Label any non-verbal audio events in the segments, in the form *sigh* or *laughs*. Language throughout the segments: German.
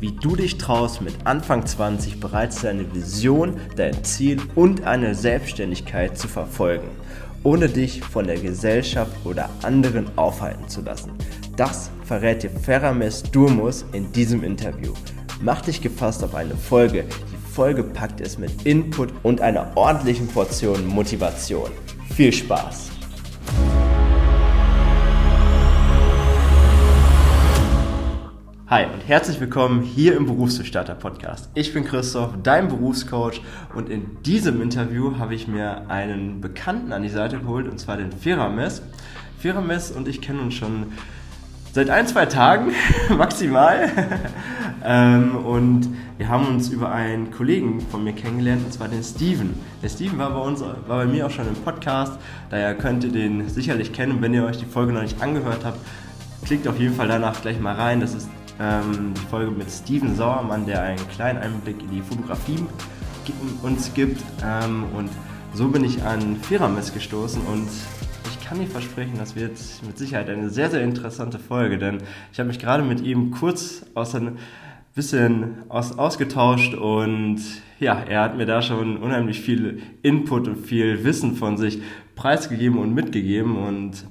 wie du dich traust, mit Anfang 20 bereits deine Vision, dein Ziel und eine Selbstständigkeit zu verfolgen, ohne dich von der Gesellschaft oder anderen aufhalten zu lassen. Das verrät dir Ferames Durmus in diesem Interview. Mach dich gefasst auf eine Folge, die vollgepackt ist mit Input und einer ordentlichen Portion Motivation. Viel Spaß! Hi und herzlich willkommen hier im Berufsbestarter Podcast. Ich bin Christoph, dein Berufscoach und in diesem Interview habe ich mir einen Bekannten an die Seite geholt und zwar den Ferames. Ferames und ich kennen uns schon seit ein, zwei Tagen *laughs* maximal *laughs* ähm, und wir haben uns über einen Kollegen von mir kennengelernt und zwar den Steven. Der Steven war bei uns, war bei mir auch schon im Podcast, daher könnt ihr den sicherlich kennen wenn ihr euch die Folge noch nicht angehört habt, klickt auf jeden Fall danach gleich mal rein. Das ist ähm, die Folge mit Steven Sauermann, der einen kleinen Einblick in die Fotografie uns gibt. Ähm, und so bin ich an Feramis gestoßen und ich kann dir versprechen, das wird mit Sicherheit eine sehr, sehr interessante Folge, denn ich habe mich gerade mit ihm kurz aus ein bisschen aus, ausgetauscht und ja, er hat mir da schon unheimlich viel Input und viel Wissen von sich preisgegeben und mitgegeben und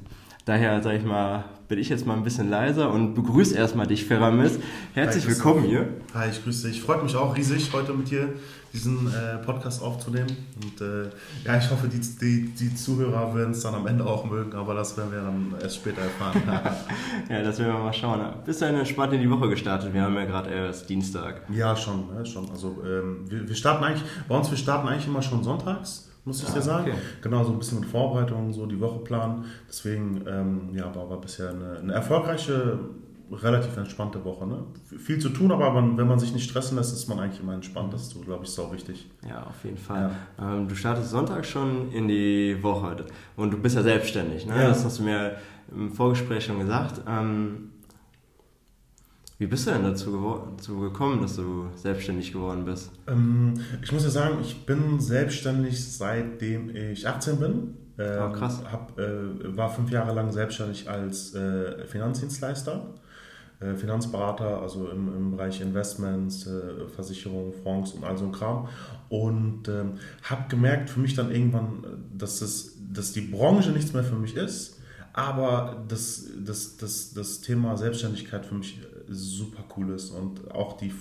daher, sage ich mal, bin ich jetzt mal ein bisschen leiser und begrüße erstmal dich, Feramis. Herzlich Hi, willkommen hier. Hi, ich grüße dich. Freut mich auch riesig, heute mit dir diesen äh, Podcast aufzunehmen. Und äh, ja, ich hoffe, die, die, die Zuhörer werden es dann am Ende auch mögen, aber das werden wir dann erst später erfahren. *laughs* *laughs* ja, das werden wir mal schauen. Bist du entspannt in die Woche gestartet? Wir haben ja gerade erst Dienstag. Ja, schon. Ja, schon. Also ähm, wir, wir starten eigentlich, bei uns, wir starten eigentlich immer schon sonntags muss ich ah, dir sagen. Okay. Genau, so ein bisschen mit Vorbereitung, so die Woche planen. Deswegen ja, war, war bisher eine, eine, erfolgreiche, relativ entspannte Woche. Ne? Viel zu tun, aber man, wenn man sich nicht stressen lässt, ist man eigentlich immer entspannt. Das ist, glaube ich, sau wichtig. Ja, auf jeden Fall. Ja. Ähm, du startest Sonntag schon in die Woche und du bist ja selbstständig. Ne? Ja. Das hast du mir im Vorgespräch schon gesagt. Ähm, wie bist du denn dazu, dazu gekommen, dass du selbstständig geworden bist? Ähm, ich muss ja sagen, ich bin selbstständig seitdem ich 18 bin. Ähm, oh, krass. Hab, äh, war fünf Jahre lang selbstständig als äh, Finanzdienstleister, äh, Finanzberater, also im, im Bereich Investments, äh, Versicherungen, Fonds und all so ein Kram. Und ähm, habe gemerkt für mich dann irgendwann, dass, es, dass die Branche nichts mehr für mich ist, aber das, das, das, das Thema Selbstständigkeit für mich super cool ist und auch die,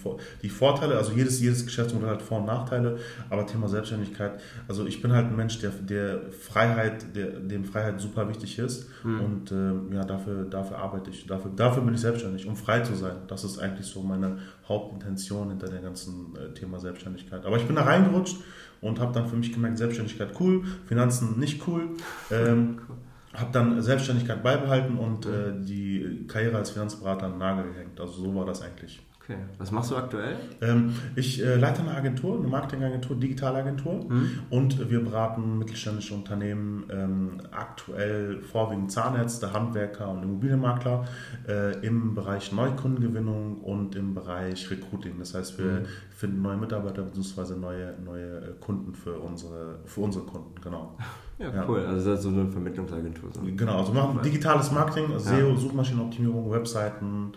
die Vorteile, also jedes, jedes Geschäftsmodell hat Vor- und Nachteile, aber Thema Selbstständigkeit, also ich bin halt ein Mensch, der, der Freiheit, der, dem Freiheit super wichtig ist mhm. und äh, ja, dafür, dafür arbeite ich, dafür, dafür bin ich selbstständig, um frei zu sein. Das ist eigentlich so meine Hauptintention hinter dem ganzen äh, Thema Selbstständigkeit. Aber ich bin da reingerutscht und habe dann für mich gemerkt, Selbstständigkeit cool, Finanzen nicht cool. *laughs* Ähm, cool habe dann Selbstständigkeit beibehalten und äh, die Karriere als Finanzberater an den Nagel gehängt. Also so war das eigentlich. Okay. Was machst du aktuell? Ähm, ich äh, leite eine Agentur, eine Marketingagentur, Digitalagentur mhm. und wir beraten mittelständische Unternehmen, ähm, aktuell vorwiegend Zahnärzte, Handwerker und Immobilienmakler äh, im Bereich Neukundengewinnung und im Bereich Recruiting. Das heißt, wir mhm. finden neue Mitarbeiter bzw. neue, neue äh, Kunden für unsere, für unsere Kunden, genau. *laughs* Ja, ja, cool. Also das ist so eine Vermittlungsagentur. So. Genau, also wir machen digitales Marketing, also SEO, Suchmaschinenoptimierung, Webseiten,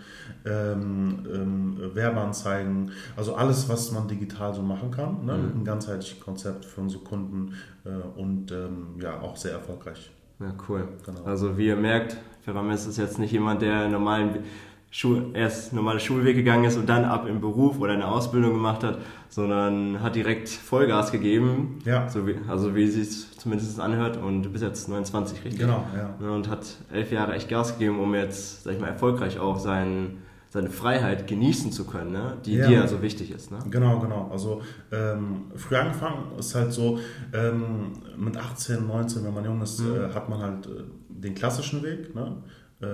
ähm, ähm, Werbeanzeigen, also alles, was man digital so machen kann, ne? Mhm. mit einem ganzheitlichen Konzept für unsere Kunden äh, und ähm, ja, auch sehr erfolgreich. Ja, cool. Genau. Also wie ihr merkt, Ferames ist jetzt nicht jemand, der normalen Schul erst normale Schulweg gegangen ist und dann ab im Beruf oder eine Ausbildung gemacht hat, sondern hat direkt Vollgas gegeben. Ja. So wie, also wie es sich zumindest anhört und du bist jetzt 29, richtig? Genau, ja. Und hat elf Jahre echt Gas gegeben, um jetzt, sag ich mal, erfolgreich auch sein, seine Freiheit genießen zu können, ne? die ja. dir so wichtig ist. Ne? Genau, genau. Also ähm, früh angefangen ist halt so, ähm, mit 18, 19, wenn man jung ist, mhm. äh, hat man halt äh, den klassischen Weg. Ne? Äh,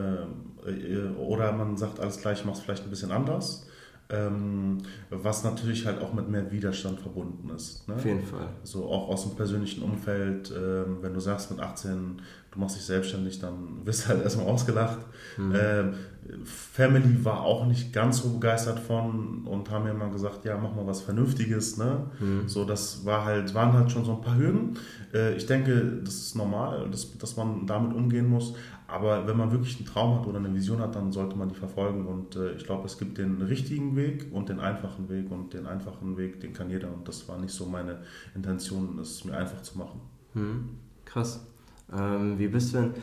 oder man sagt alles gleich, ich mache es vielleicht ein bisschen anders. Ähm, was natürlich halt auch mit mehr Widerstand verbunden ist. Ne? Auf jeden Fall. So auch aus dem persönlichen Umfeld, ähm, wenn du sagst mit 18, du machst dich selbstständig, dann wirst du halt erstmal ausgelacht. Mhm. Ähm, Family war auch nicht ganz so begeistert von und haben mir immer gesagt, ja, mach mal was Vernünftiges. Ne? Mhm. So, das war halt, waren halt schon so ein paar Hürden. Äh, ich denke, das ist normal, dass, dass man damit umgehen muss. Aber wenn man wirklich einen Traum hat oder eine Vision hat, dann sollte man die verfolgen. Und äh, ich glaube, es gibt den richtigen Weg und den einfachen Weg. Und den einfachen Weg, den kann jeder. Und das war nicht so meine Intention, es mir einfach zu machen. Hm, krass. Ähm, wie bist du denn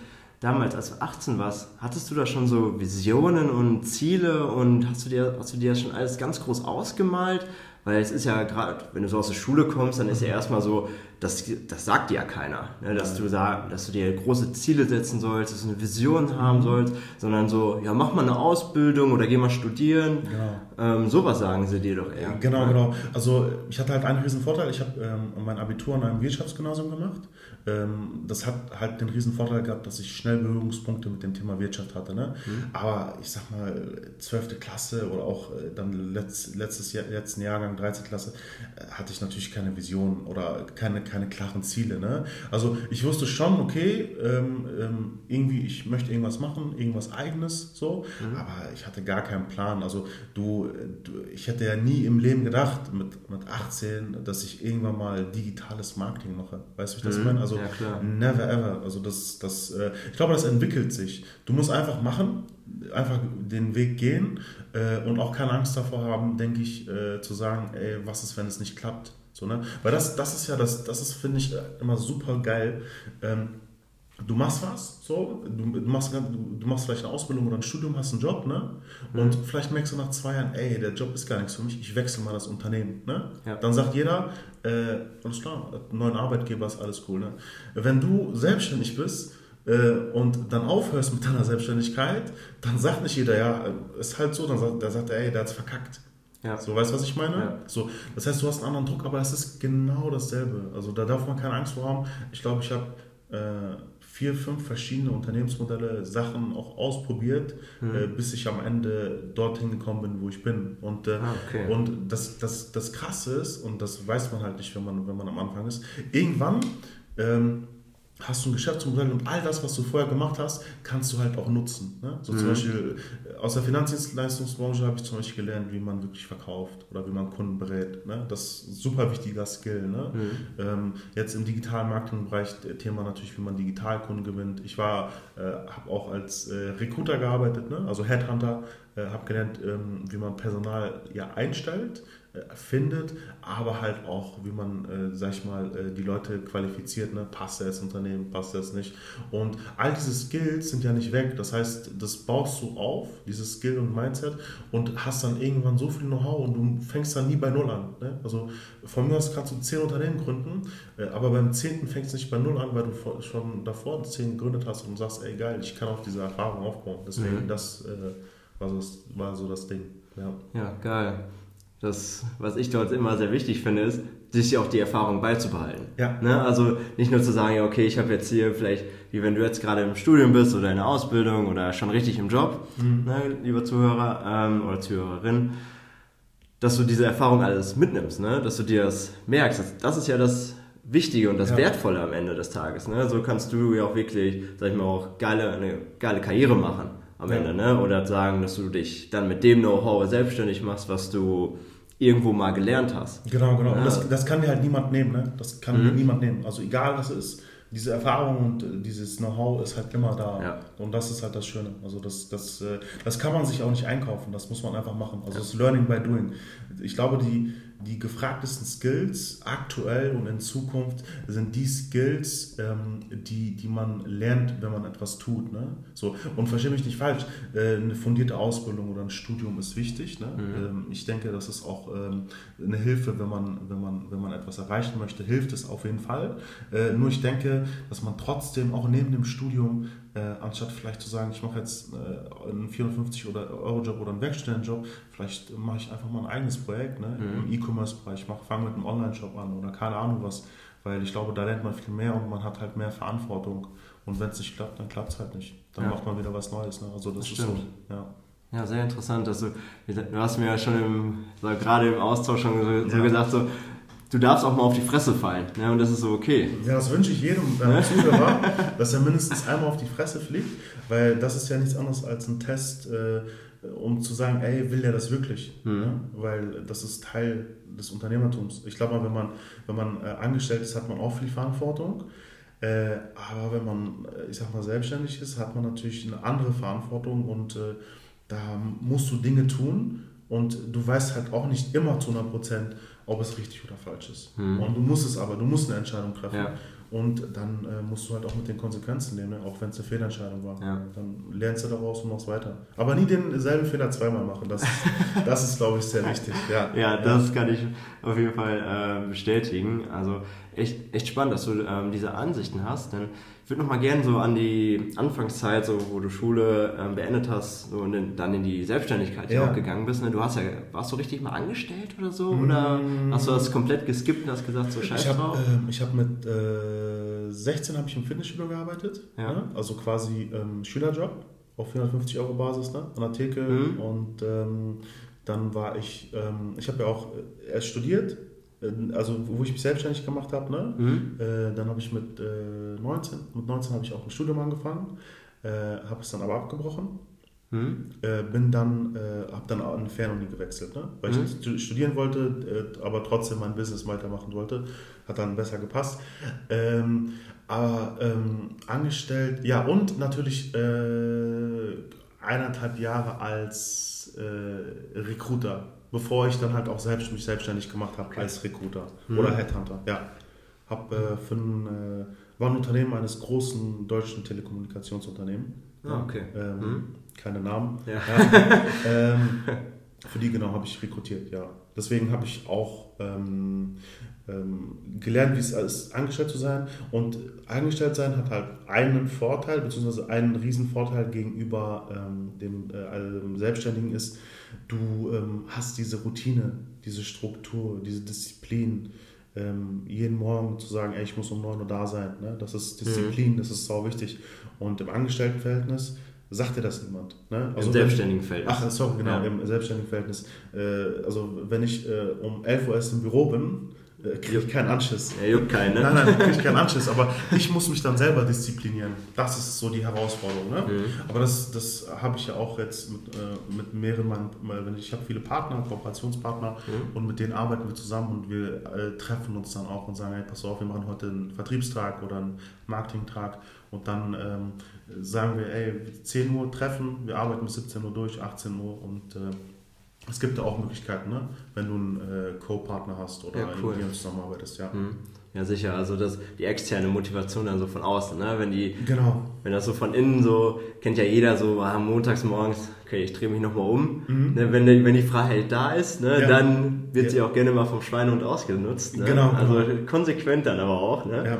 damals, als du 18 warst, hattest du da schon so Visionen und Ziele und hast du dir, hast du dir das schon alles ganz groß ausgemalt? Weil es ist ja gerade, wenn du so aus der Schule kommst, dann ist ja erstmal so, das, das sagt dir ja keiner, ne? dass, du sag, dass du dir große Ziele setzen sollst, dass du eine Vision haben sollst, sondern so, ja, mach mal eine Ausbildung oder geh mal studieren. Genau. Ähm, sowas sagen sie dir doch eher. Genau, genau. Also ich hatte halt einen riesen Vorteil. Ich habe ähm, mein Abitur an einem Wirtschaftsgymnasium gemacht. Ähm, das hat halt den riesen Vorteil gehabt, dass ich schnell Berührungspunkte mit dem Thema Wirtschaft hatte. Ne? Mhm. Aber ich sag mal, 12. Klasse oder auch äh, dann letzt, letztes Jahr, letzten Jahrgang, 13. Klasse, äh, hatte ich natürlich keine Vision oder keine keine klaren Ziele. Ne? Also ich wusste schon, okay, ähm, ähm, irgendwie, ich möchte irgendwas machen, irgendwas eigenes, so, mhm. aber ich hatte gar keinen Plan. Also du, du, ich hätte ja nie im Leben gedacht, mit, mit 18, dass ich irgendwann mal digitales Marketing mache. Weißt du, wie ich das mhm. meine? Also ja, never ever. Also das, das, äh, ich glaube, das entwickelt sich. Du musst einfach machen, einfach den Weg gehen äh, und auch keine Angst davor haben, denke ich, äh, zu sagen, ey, was ist, wenn es nicht klappt? So, ne? Weil das, das ist ja, das, das ist, finde ich, immer super geil. Ähm, du machst was, so, du, du, machst, du, machst vielleicht eine Ausbildung oder ein Studium, hast einen Job, ne? Und mhm. vielleicht merkst du nach zwei Jahren, ey, der Job ist gar nichts für mich, ich wechsle mal das Unternehmen, ne? Ja. Dann sagt jeder, äh, alles klar, neuen Arbeitgeber ist alles cool, ne? Wenn du selbstständig bist, äh, und dann aufhörst mit deiner Selbstständigkeit, dann sagt nicht jeder, ja, ist halt so, dann sagt, der sagt, ey, der hat's verkackt. Ja. So, weißt du, was ich meine? Ja. So, das heißt, du hast einen anderen Druck, aber es ist genau dasselbe. Also da darf man keine Angst vor haben. Ich glaube, ich habe äh, vier, fünf verschiedene Unternehmensmodelle, Sachen auch ausprobiert, mhm. äh, bis ich am Ende dorthin gekommen bin, wo ich bin. Und, äh, ah, okay. und das, das, das Krasse ist, und das weiß man halt nicht, wenn man, wenn man am Anfang ist, irgendwann ähm, hast du ein Geschäftsmodell und all das, was du vorher gemacht hast, kannst du halt auch nutzen. Ne? So mhm. zum Beispiel äh, aus der Finanzdienstleistungsbranche habe ich zum Beispiel gelernt, wie man wirklich verkauft oder wie man Kunden berät. Ne? Das ist ein super wichtiger Skill. Ne? Mhm. Ähm, jetzt im digitalen Marketingbereich Thema natürlich, wie man Digitalkunden gewinnt. Ich war, äh, habe auch als äh, Recruiter gearbeitet, ne? also Headhunter, äh, habe gelernt, ähm, wie man Personal ja einstellt findet, aber halt auch, wie man, äh, sag ich mal, äh, die Leute qualifiziert, ne? passt ins Unternehmen, passt es nicht. Und all diese Skills sind ja nicht weg. Das heißt, das baust du auf, dieses Skill und Mindset, und hast dann irgendwann so viel Know-how und du fängst dann nie bei Null an. Ne? Also von mir aus kannst du zehn Unternehmen gründen, äh, aber beim zehnten fängst du nicht bei Null an, weil du schon davor zehn gegründet hast und sagst, ey geil, ich kann auf diese Erfahrung aufbauen. Deswegen, mhm. das äh, war, so, war so das Ding. Ja, ja geil das, was ich dort immer sehr wichtig finde, ist, sich auch die Erfahrung beizubehalten. Ja. Ne? Also nicht nur zu sagen, ja, okay, ich habe jetzt hier vielleicht, wie wenn du jetzt gerade im Studium bist oder in der Ausbildung oder schon richtig im Job, mhm. ne, lieber Zuhörer ähm, oder Zuhörerin, dass du diese Erfahrung alles mitnimmst, ne? dass du dir das merkst. Das, das ist ja das Wichtige und das ja. Wertvolle am Ende des Tages. Ne? So kannst du ja auch wirklich, sag ich mal, auch geile, eine geile Karriere machen am ja. Ende, ne? Oder sagen, dass du dich dann mit dem Know-how selbstständig machst, was du irgendwo mal gelernt hast. Genau, genau. Ja. Und das, das kann dir halt niemand nehmen, ne? Das kann mhm. niemand nehmen. Also egal was es ist, diese Erfahrung und äh, dieses Know-how ist halt immer da. Ja. Und das ist halt das Schöne. Also das, das, äh, das kann man sich auch nicht einkaufen, das muss man einfach machen. Also das Learning by Doing. Ich glaube, die, die gefragtesten Skills aktuell und in Zukunft sind die Skills, ähm, die, die man lernt, wenn man etwas tut. Ne? So, und verstehe mich nicht falsch, äh, eine fundierte Ausbildung oder ein Studium ist wichtig. Ne? Mhm. Ähm, ich denke, das ist auch ähm, eine Hilfe, wenn man, wenn, man, wenn man etwas erreichen möchte, hilft es auf jeden Fall. Äh, nur ich denke, dass man trotzdem auch neben dem Studium äh, anstatt vielleicht zu sagen, ich mache jetzt äh, einen 450 Euro Job oder einen Werkstudentenjob, vielleicht mache ich einfach mal ein eigenes Projekt ne, mhm. im E-Commerce-Bereich, fange mit einem Online-Shop an oder keine Ahnung was, weil ich glaube, da lernt man viel mehr und man hat halt mehr Verantwortung und wenn es nicht klappt, dann klappt es halt nicht. Dann ja. macht man wieder was Neues. Ne? Also das, das ist stimmt. so, ja. Ja, sehr interessant. Also, du hast mir ja schon im, so, gerade im Austausch schon so, so ja. gesagt, so, du darfst auch mal auf die Fresse fallen. Ne? Und das ist so okay. Ja, das wünsche ich jedem äh, *laughs* Zuhörer, dass er mindestens einmal auf die Fresse fliegt, weil das ist ja nichts anderes als ein Test, äh, um zu sagen, ey, will der das wirklich? Mhm. Ja? Weil das ist Teil des Unternehmertums. Ich glaube mal, wenn man, wenn man äh, angestellt ist, hat man auch viel Verantwortung. Äh, aber wenn man, äh, ich sag mal, selbstständig ist, hat man natürlich eine andere Verantwortung und äh, da musst du Dinge tun und du weißt halt auch nicht immer zu 100 Prozent, ob es richtig oder falsch ist. Mhm. Und du musst es aber, du musst eine Entscheidung treffen. Ja. Und dann äh, musst du halt auch mit den Konsequenzen nehmen, ne? auch wenn es eine Fehlentscheidung war. Ja. Dann lernst du daraus und machst weiter. Aber nie denselben Fehler zweimal machen. Das, *laughs* das ist, glaube ich, sehr wichtig. Ja, ja das kann ich auf jeden Fall äh, bestätigen. Also echt, echt spannend, dass du ähm, diese Ansichten hast. Denn ich würde noch mal gerne so an die Anfangszeit, so wo du Schule ähm, beendet hast, so in, dann in die Selbstständigkeit ja. auch gegangen bist. Ne? Du hast ja, warst du richtig mal angestellt oder so? Mm. Oder hast du das komplett geskippt und hast gesagt, so scheiße ich hab, drauf? Äh, ich habe mit äh, 16 habe ich im Fitnessstudio gearbeitet. Ja. Ne? Also quasi ähm, Schülerjob auf 450 Euro Basis ne? an der Theke. Mhm. Und ähm, dann war ich, ähm, ich habe ja auch erst studiert äh, also wo ich mich selbstständig gemacht habe, ne? Mhm. Äh, dann habe ich mit äh, 19, mit 19 habe ich auch ein Studium angefangen, äh, habe es dann aber abgebrochen. Mhm. Äh, bin dann, äh, habe dann an Fernuni gewechselt, ne? weil mhm. ich studieren wollte, aber trotzdem mein Business weitermachen wollte. Hat dann besser gepasst. Ähm, aber ähm, angestellt, ja, und natürlich eineinhalb Jahre als Recruiter bevor ich dann halt auch selbst mich selbstständig gemacht habe als Recruiter mhm. oder Headhunter. Ja, habe äh, für ein, äh, war ein Unternehmen eines großen deutschen Telekommunikationsunternehmens. Ah, okay. Ähm, mhm. Keine Namen. Ja. Ja. *laughs* ähm, für die genau habe ich rekrutiert, ja. Deswegen habe ich auch ähm, ähm, gelernt, wie es ist, angestellt zu sein. Und angestellt sein hat halt einen Vorteil, beziehungsweise einen riesen Vorteil gegenüber ähm, dem äh, Selbstständigen ist, du ähm, hast diese Routine, diese Struktur, diese Disziplin, ähm, jeden Morgen zu sagen, ey, ich muss um 9 Uhr da sein. Ne? Das ist Disziplin, mhm. das ist sau wichtig. Und im Angestelltenverhältnis sagt dir das niemand. Ne? Also Im selbstständigen Verhältnis. Ach, sorry, genau, ja. im selbstständigen Verhältnis. Äh, also wenn ich äh, um 11 Uhr erst im Büro bin, äh, kriege ich keinen Anschiss. Er juckt keinen, ne? Nein, nein, kriege ich keinen *laughs* Anschiss, aber ich muss mich dann selber disziplinieren. Das ist so die Herausforderung. Ne? Mhm. Aber das, das habe ich ja auch jetzt mit, äh, mit mehreren, meinen, ich habe viele Partner, Kooperationspartner mhm. und mit denen arbeiten wir zusammen und wir äh, treffen uns dann auch und sagen, hey, pass auf, wir machen heute einen Vertriebstag oder einen Marketingtag und dann ähm, sagen wir, ey, 10 Uhr treffen, wir arbeiten bis 17 Uhr durch, 18 Uhr und äh, es gibt da auch Möglichkeiten, ne? wenn du einen äh, Co-Partner hast oder ja, cool. mit dir zusammenarbeitest, ja. Mhm. Ja, sicher. Also das, die externe Motivation dann so von außen, ne? Wenn die, genau. wenn das so von innen so, kennt ja jeder so, ah, montags morgens, okay, ich drehe mich nochmal um. Mhm. Ne? Wenn, die, wenn die Freiheit da ist, ne? Ja. dann wird ja. sie auch gerne mal vom Schweinehund ausgenutzt. Ne? Genau. Also genau. konsequent dann aber auch, ne? Ja.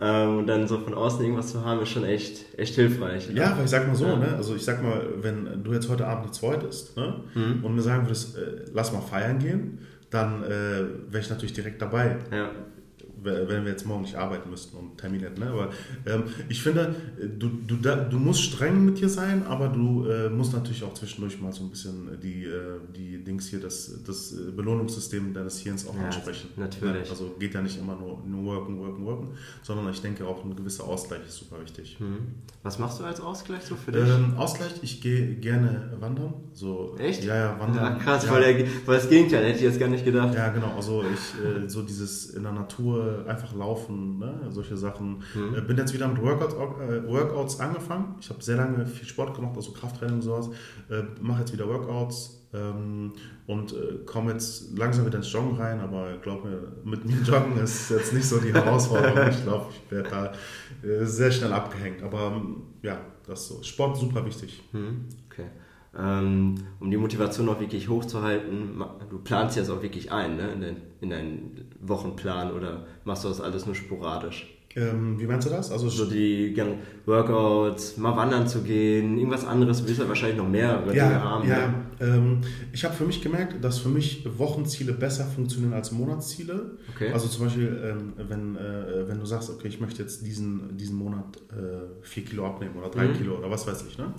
Ähm, und dann so von außen irgendwas zu haben, ist schon echt, echt hilfreich. Ja, weil ich sag mal so, ja. ne? also ich sag mal, wenn du jetzt heute Abend nichts wolltest ne? Mhm. und mir sagen würdest, äh, lass mal feiern gehen, dann äh, wäre ich natürlich direkt dabei. Ja wenn wir jetzt morgen nicht arbeiten müssten und Termin hätten. Ne? Aber ähm, ich finde, du, du, du musst streng mit dir sein, aber du äh, musst natürlich auch zwischendurch mal so ein bisschen die, äh, die Dings hier, das, das Belohnungssystem deines Hirns auch ja, ansprechen. Natürlich. Ja, also geht ja nicht immer nur, nur worken, worken, worken, sondern ich denke auch ein gewisser Ausgleich ist super wichtig. Hm. Was machst du als Ausgleich so für dich? Ähm, Ausgleich, ich gehe gerne wandern. So, Echt? Ja, ja, wandern. Ja, krass, ja. Weil, der, weil das Gegenteil hätte ich jetzt gar nicht gedacht. Ja, genau. Also ich, äh, so dieses in der Natur einfach laufen, ne? solche Sachen. Mhm. Bin jetzt wieder mit Workout, äh, Workouts angefangen. Ich habe sehr lange viel Sport gemacht, also Krafttraining und sowas. Äh, Mache jetzt wieder Workouts ähm, und äh, komme jetzt langsam wieder ins Joggen rein, aber glaub mir, mit mir *laughs* Joggen ist jetzt nicht so die Herausforderung. ich glaube, ich werde da äh, sehr schnell abgehängt. Aber ähm, ja, das ist so. Sport super wichtig. Mhm. Ähm, um die Motivation auch wirklich hochzuhalten, du planst jetzt auch wirklich ein ne, in, den, in deinen Wochenplan oder machst du das alles nur sporadisch? Ähm, wie meinst du das? Also so die Workouts, mal wandern zu gehen, irgendwas anderes, du willst ja wahrscheinlich noch mehrere ja, Dinge haben. Ja, ähm, ich habe für mich gemerkt, dass für mich Wochenziele besser funktionieren als Monatsziele. Okay. Also zum Beispiel, ähm, wenn, äh, wenn du sagst, okay, ich möchte jetzt diesen, diesen Monat äh, vier Kilo abnehmen oder drei mhm. Kilo oder was weiß ich, ne?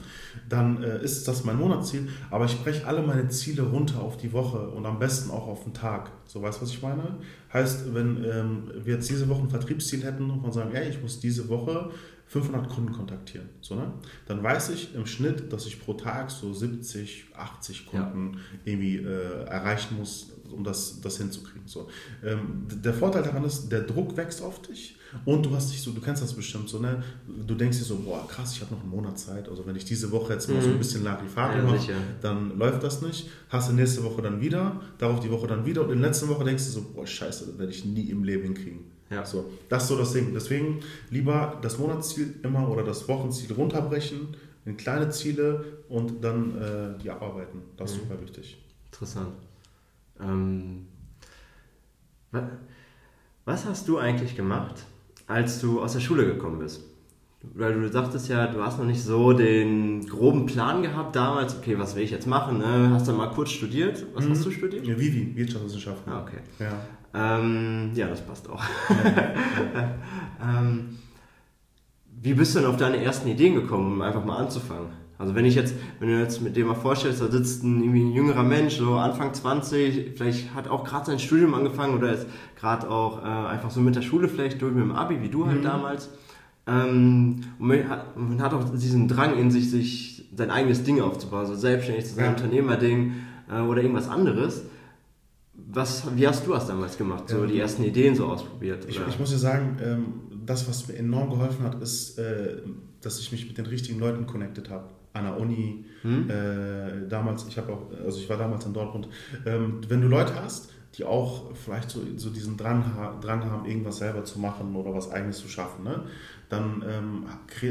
dann äh, ist das mein Monatsziel, aber ich breche alle meine Ziele runter auf die Woche und am besten auch auf den Tag. So, weißt du, was ich meine? Heißt, wenn ähm, wir jetzt diese Woche ein Vertriebsziel hätten und sagen, ey, ich muss diese Woche 500 Kunden kontaktieren, so, ne? dann weiß ich im Schnitt, dass ich pro Tag so 70, 80 Kunden ja. irgendwie äh, erreichen muss, um das, das hinzukriegen. So. Ähm, der Vorteil daran ist, der Druck wächst auf dich und du hast dich so, du kennst das bestimmt so, ne? Du denkst dir so, boah, krass, ich habe noch einen Monat Zeit. Also wenn ich diese Woche jetzt mal mhm. so ein mhm. bisschen Larifari ja, mache, dann läuft das nicht. Hast du nächste Woche dann wieder, darauf die Woche dann wieder und in der letzten Woche denkst du so, boah, scheiße, das werde ich nie im Leben hinkriegen. Ja. So, das ist so das Ding. Deswegen lieber das Monatsziel immer oder das Wochenziel runterbrechen in kleine Ziele und dann äh, die abarbeiten. Das ist mhm. super wichtig. Interessant. Ähm, was hast du eigentlich gemacht, als du aus der Schule gekommen bist? Weil du sagtest ja, du hast noch nicht so den groben Plan gehabt damals, okay, was will ich jetzt machen? Ne? Hast du mal kurz studiert? Was mhm. hast du studiert? Ja, Vivi, Wirtschaftswissenschaften. Ah, okay. Ja, ähm, ja das passt auch. *laughs* Ähm, wie bist du denn auf deine ersten Ideen gekommen, um einfach mal anzufangen? Also wenn ich jetzt, wenn du jetzt mit dem mal vorstellst, da sitzt ein, irgendwie ein jüngerer Mensch, so Anfang 20, vielleicht hat auch gerade sein Studium angefangen oder ist gerade auch äh, einfach so mit der Schule vielleicht durch mit dem Abi, wie du halt mhm. damals. Ähm, und man hat, man hat, auch diesen Drang in sich, sich sein eigenes Ding aufzubauen, so selbstständig zu sein, ja. Unternehmerding äh, oder irgendwas anderes. Was, wie hast du das damals gemacht? So die ersten Ideen so ausprobiert? Ich, ich, muss dir sagen, ähm, das, was mir enorm geholfen hat, ist, äh, dass ich mich mit den richtigen Leuten connected habe an der Uni, hm? äh, damals, ich habe auch, also ich war damals in Dortmund. Ähm, wenn du Leute hast, die auch vielleicht so, so diesen Drang, Drang haben, irgendwas selber zu machen oder was eigenes zu schaffen, ne? dann ähm,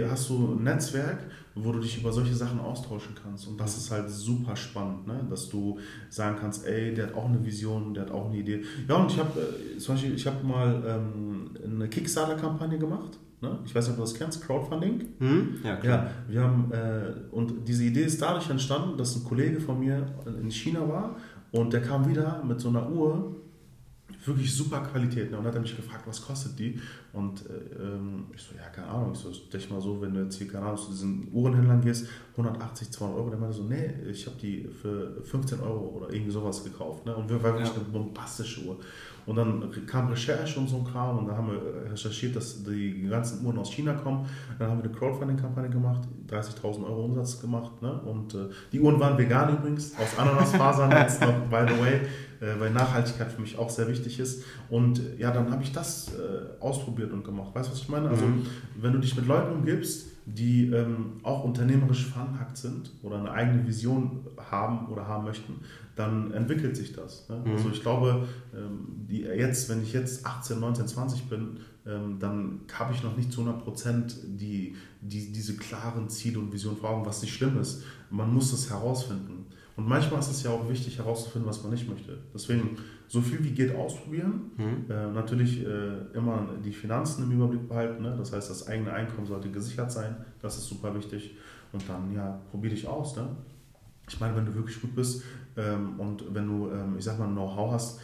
hast du ein Netzwerk, wo du dich über solche Sachen austauschen kannst. Und das ist halt super spannend, ne? dass du sagen kannst, ey, der hat auch eine Vision, der hat auch eine Idee. Ja, und ich habe äh, zum Beispiel, ich habe mal ähm, eine Kickstarter-Kampagne gemacht Ne? Ich weiß nicht, ob du das kennst, Crowdfunding. Hm? Ja, klar. Ja, wir haben, äh, und diese Idee ist dadurch entstanden, dass ein Kollege von mir in China war und der kam wieder mit so einer Uhr, wirklich super Qualität. Ne? Und hat er mich gefragt, was kostet die? Und äh, ähm, ich so, ja, keine Ahnung. Ich so, denke mal so, wenn du jetzt hier, keine Ahnung, zu diesen Uhrenhändlern gehst, 180, 200 Euro. Der meinte so, nee, ich habe die für 15 Euro oder irgendwie sowas gekauft. Ne? Und wir waren wirklich ja. eine bombastische Uhr. Und dann kam Recherche und so ein Kram und dann haben wir recherchiert, dass die ganzen Uhren aus China kommen. Dann haben wir eine Crowdfunding-Kampagne gemacht, 30.000 Euro Umsatz gemacht. Ne? Und äh, die Uhren waren vegan übrigens, aus Ananasfasern *laughs* jetzt noch, by the way, äh, weil Nachhaltigkeit für mich auch sehr wichtig ist. Und äh, ja, dann habe ich das äh, ausprobiert und gemacht. Weißt du, was ich meine? Also, mhm. wenn du dich mit Leuten umgibst, die ähm, auch unternehmerisch veranlagt sind oder eine eigene Vision haben oder haben möchten, dann entwickelt sich das. Ne? Mhm. Also ich glaube, ähm, die, jetzt, wenn ich jetzt 18, 19, 20 bin, ähm, dann habe ich noch nicht zu 100 Prozent die, die, diese klaren Ziele und Visionen vor Augen, was nicht schlimm ist. Man muss das herausfinden. Und manchmal ist es ja auch wichtig herauszufinden, was man nicht möchte. Deswegen so viel wie geht ausprobieren. Mhm. Äh, natürlich äh, immer die Finanzen im Überblick behalten. Ne? Das heißt, das eigene Einkommen sollte gesichert sein. Das ist super wichtig. Und dann, ja, probier dich aus. Ne? Ich meine, wenn du wirklich gut bist und wenn du, ähm, ich sag mal, Know-how hast,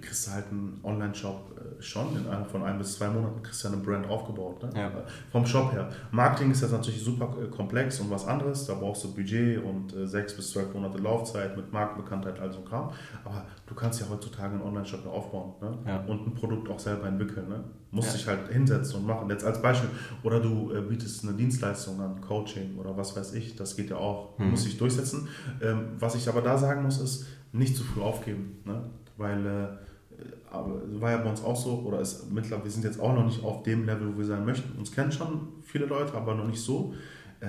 kriegst du halt einen Online-Shop äh, schon. Innerhalb von ein bis zwei Monaten kriegst du eine Brand aufgebaut. Ne? Ja. Vom Shop her. Marketing ist jetzt natürlich super äh, komplex und was anderes. Da brauchst du Budget und äh, sechs bis zwölf Monate Laufzeit mit Markenbekanntheit, all so Kram. Aber du kannst ja heutzutage einen Online-Shop aufbauen ne? ja. und ein Produkt auch selber entwickeln. Ne? Musst ja. dich halt hinsetzen und machen. Jetzt als Beispiel. Oder du bietest eine Dienstleistung an, Coaching oder was weiß ich. Das geht ja auch. Mhm. Muss sich durchsetzen. Ähm, was ich aber da sagen muss, ist, nicht zu früh aufgeben. Ne? weil äh, war ja bei uns auch so, oder ist mittlerweile, wir sind jetzt auch noch nicht auf dem Level, wo wir sein möchten. Uns kennen schon viele Leute, aber noch nicht so. Äh,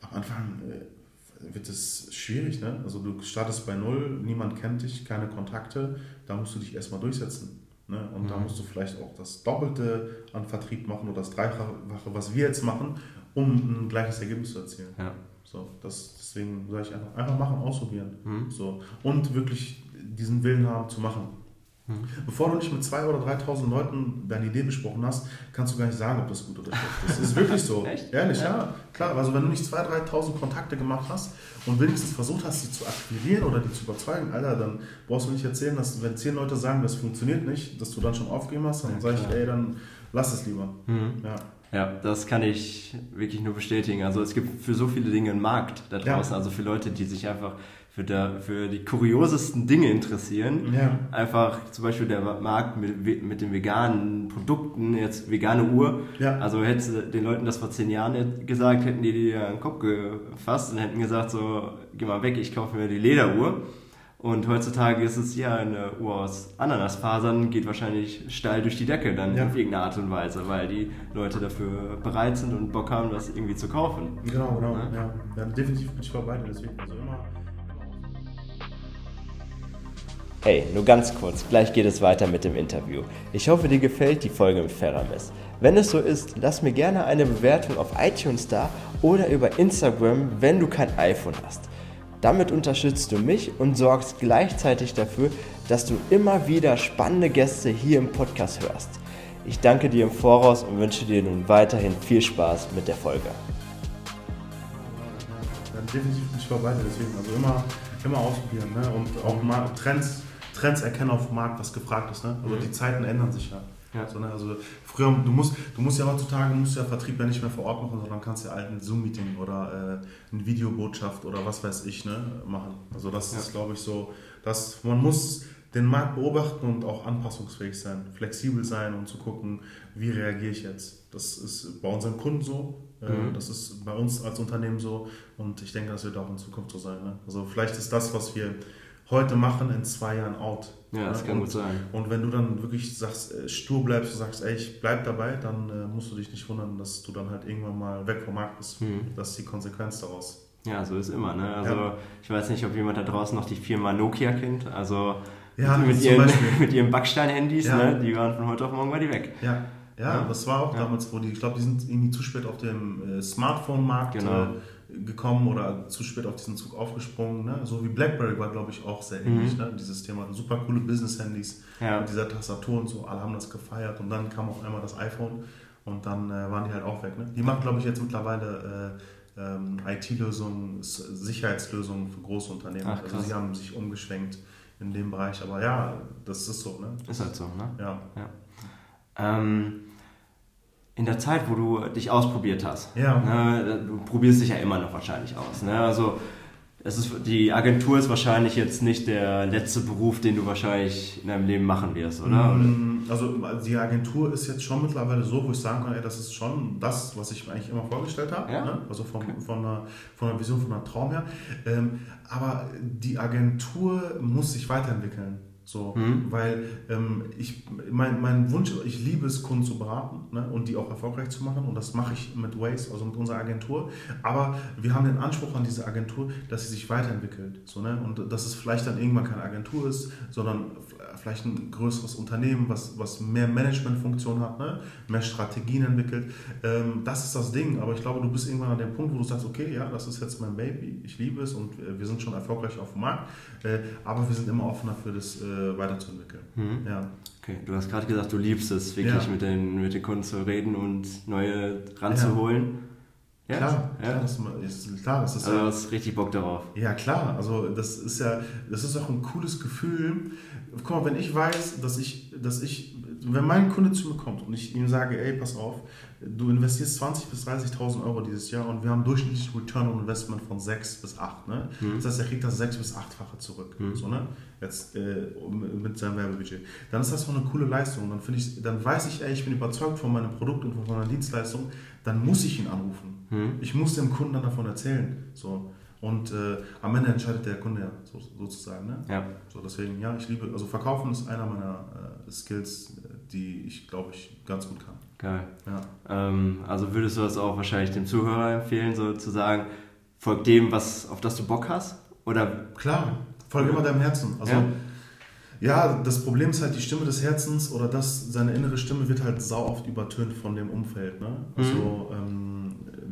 am Anfang äh, wird es schwierig, ne? Also du startest bei null, niemand kennt dich, keine Kontakte, da musst du dich erstmal durchsetzen. Ne? Und mhm. da musst du vielleicht auch das Doppelte an Vertrieb machen oder das Dreifache, was wir jetzt machen, um ein gleiches Ergebnis zu erzielen. Ja. So, das, deswegen sage ich einfach, einfach machen, ausprobieren. Mhm. So. Und wirklich diesen Willen haben zu machen. Mhm. Bevor du nicht mit 2.000 oder 3.000 Leuten deine Idee besprochen hast, kannst du gar nicht sagen, ob das gut oder schlecht ist. Das ist wirklich so. *laughs* Echt? Ehrlich, ja. ja. Klar, also wenn du nicht 2.000, 3.000 Kontakte gemacht hast und wenigstens versucht hast, sie zu akquirieren oder die zu überzeugen, Alter, dann brauchst du nicht erzählen, dass wenn 10 Leute sagen, das funktioniert nicht, dass du dann schon aufgeben hast, dann ja, sage ich, ey, dann lass es lieber. Mhm. Ja. Ja, das kann ich wirklich nur bestätigen. Also es gibt für so viele Dinge einen Markt da draußen, ja. also für Leute, die sich einfach für, der, für die kuriosesten Dinge interessieren. Ja. Einfach zum Beispiel der Markt mit, mit den veganen Produkten, jetzt vegane Uhr. Ja. Also hätte den Leuten das vor zehn Jahren gesagt, hätten die dir den Kopf gefasst und hätten gesagt so, geh mal weg, ich kaufe mir die Lederuhr. Und heutzutage ist es ja eine Uhr aus Ananasfasern, geht wahrscheinlich steil durch die Decke dann Ja. auf irgendeine Art und Weise, weil die Leute dafür bereit sind und Bock haben, das irgendwie zu kaufen. Genau, genau. Ne? Ja. ja, definitiv bin ich voll bei dir, deswegen. Also immer. Hey, nur ganz kurz, gleich geht es weiter mit dem Interview. Ich hoffe, dir gefällt die Folge mit Ferramis. Wenn es so ist, lass mir gerne eine Bewertung auf iTunes da oder über Instagram, wenn du kein iPhone hast. Damit unterstützt du mich und sorgst gleichzeitig dafür, dass du immer wieder spannende Gäste hier im Podcast hörst. Ich danke dir im Voraus und wünsche dir nun weiterhin viel Spaß mit der Folge. Ja, definitiv bin ich voll bei dir, deswegen. Also immer, immer ausprobieren ne? und auch mal Trends, Trends erkennen auf dem Markt, was gefragt ist. Ne? Also die Zeiten ändern sich ja. Ja. So, ne? Also früher, du musst, du musst ja heutzutage musst ja Vertrieb ja nicht mehr vor Ort machen, sondern kannst ja halt ein Zoom-Meeting oder äh, eine Videobotschaft oder was weiß ich ne, machen. Also das Ja. ist, glaube ich, so, dass man muss den Markt beobachten und auch anpassungsfähig sein, flexibel sein und zu gucken, wie reagiere ich jetzt. Das ist bei unseren Kunden so, äh, Mhm. das ist bei uns als Unternehmen so und ich denke, das wird auch in Zukunft so sein. Ne? Also vielleicht ist das, was wir heute machen, in zwei Jahren out. Ja, das ne? kann und, gut sein. Und wenn du dann wirklich sagst, äh, stur bleibst und sagst, ey, ich bleib dabei, dann äh, musst du dich nicht wundern, dass du dann halt irgendwann mal weg vom Markt bist. Mhm. Das ist die Konsequenz daraus. Ja, so ist immer. Ne? Also Ja. ich weiß nicht, ob jemand da draußen noch die Firma Nokia kennt. Also Ja, mit, ihren, *laughs* mit ihren Backstein-Handys, Ja. ne? die waren von heute auf morgen war die weg. Ja, ja, Ja. das war auch Ja. damals, wo die, ich glaube, die sind irgendwie zu spät auf dem äh, Smartphone-Markt Genau. äh, gekommen oder zu spät auf diesen Zug aufgesprungen. Ne? So wie BlackBerry war, glaube ich, auch sehr ähnlich, Mhm. ne? dieses Thema. Super coole Business-Handys Ja. mit dieser Tastatur und so, alle haben das gefeiert und dann kam auf einmal das iPhone und dann äh, waren die halt auch weg. Ne? Die machen, glaube ich, jetzt mittlerweile äh, ähm, IT-Lösungen, Sicherheitslösungen für große Unternehmen. Ach, also sie haben sich umgeschwenkt in dem Bereich, aber ja, das ist so. Ne? Ist halt so, ne? Ja. Ähm, in der Zeit, wo du dich ausprobiert hast, Ja. ne, du probierst dich ja immer noch wahrscheinlich aus. Ne? Also es ist, die Agentur ist wahrscheinlich jetzt nicht der letzte Beruf, den du wahrscheinlich in deinem Leben machen wirst, oder? Mm, Also die Agentur ist jetzt schon mittlerweile so, wo ich sagen kann, ey, das ist schon das, was ich mir eigentlich immer vorgestellt habe. Ja? Ne? Also von, von, einer, von einer Vision, von einer Traum her. Ähm, aber die Agentur muss sich weiterentwickeln. So, Mhm. weil ähm, ich, mein, mein Wunsch, ich liebe es, Kunden zu beraten ne, und die auch erfolgreich zu machen und das mache ich mit Waze, also mit unserer Agentur. Aber wir haben den Anspruch an diese Agentur, dass sie sich weiterentwickelt. So, ne? Und dass es vielleicht dann irgendwann keine Agentur ist, sondern vielleicht ein größeres Unternehmen, was, was mehr Managementfunktion hat, ne? mehr Strategien entwickelt. Ähm, das ist das Ding. Aber ich glaube, du bist irgendwann an dem Punkt, wo du sagst, okay, ja, das ist jetzt mein Baby, ich liebe es und äh, wir sind schon erfolgreich auf dem Markt, äh, aber wir sind immer offen dafür, das äh, weiterzuentwickeln. Mhm. Ja. Okay, du hast gerade gesagt, du liebst es, wirklich Ja. mit, den, mit den Kunden zu reden und neue ranzuholen. Ja, Klar, ja. klar, das ist, klar, das ist Also du ja, hast richtig Bock darauf. ja klar, also das ist ja, das ist auch ein cooles Gefühl. Guck mal, wenn ich weiß, dass ich, dass ich, wenn mein Kunde zu mir kommt und ich ihm sage, ey, pass auf, du investierst 20.000 bis 30.000 Euro dieses Jahr und wir haben durchschnittlich Return on Investment von 6 bis 8, ne? Mhm. Das heißt, er kriegt das 6 bis 8-fache zurück, Mhm. so, ne? Jetzt äh, mit seinem Werbebudget. Dann ist das schon eine coole Leistung. Dann finde ich, dann weiß ich, ey, ich bin überzeugt von meinem Produkt und von meiner Dienstleistung, dann muss ich ihn anrufen. Mhm. Ich muss dem Kunden dann davon erzählen. So. Und äh, am Ende entscheidet der Kunde ja so, sozusagen. Ne? Ja. So, deswegen, ja, ich liebe, also Verkaufen ist einer meiner äh, Skills, die ich, glaube ich, ganz gut kann. Geil. Ja. Ähm, also würdest du das auch wahrscheinlich dem Zuhörer empfehlen, so zu sagen, folg dem, was, auf das du Bock hast? Oder Klar, folge immer deinem Herzen. Also, Ja. ja. das Problem ist halt, die Stimme des Herzens oder das, seine innere Stimme wird halt sau oft übertönt von dem Umfeld. Ne? Also, ähm,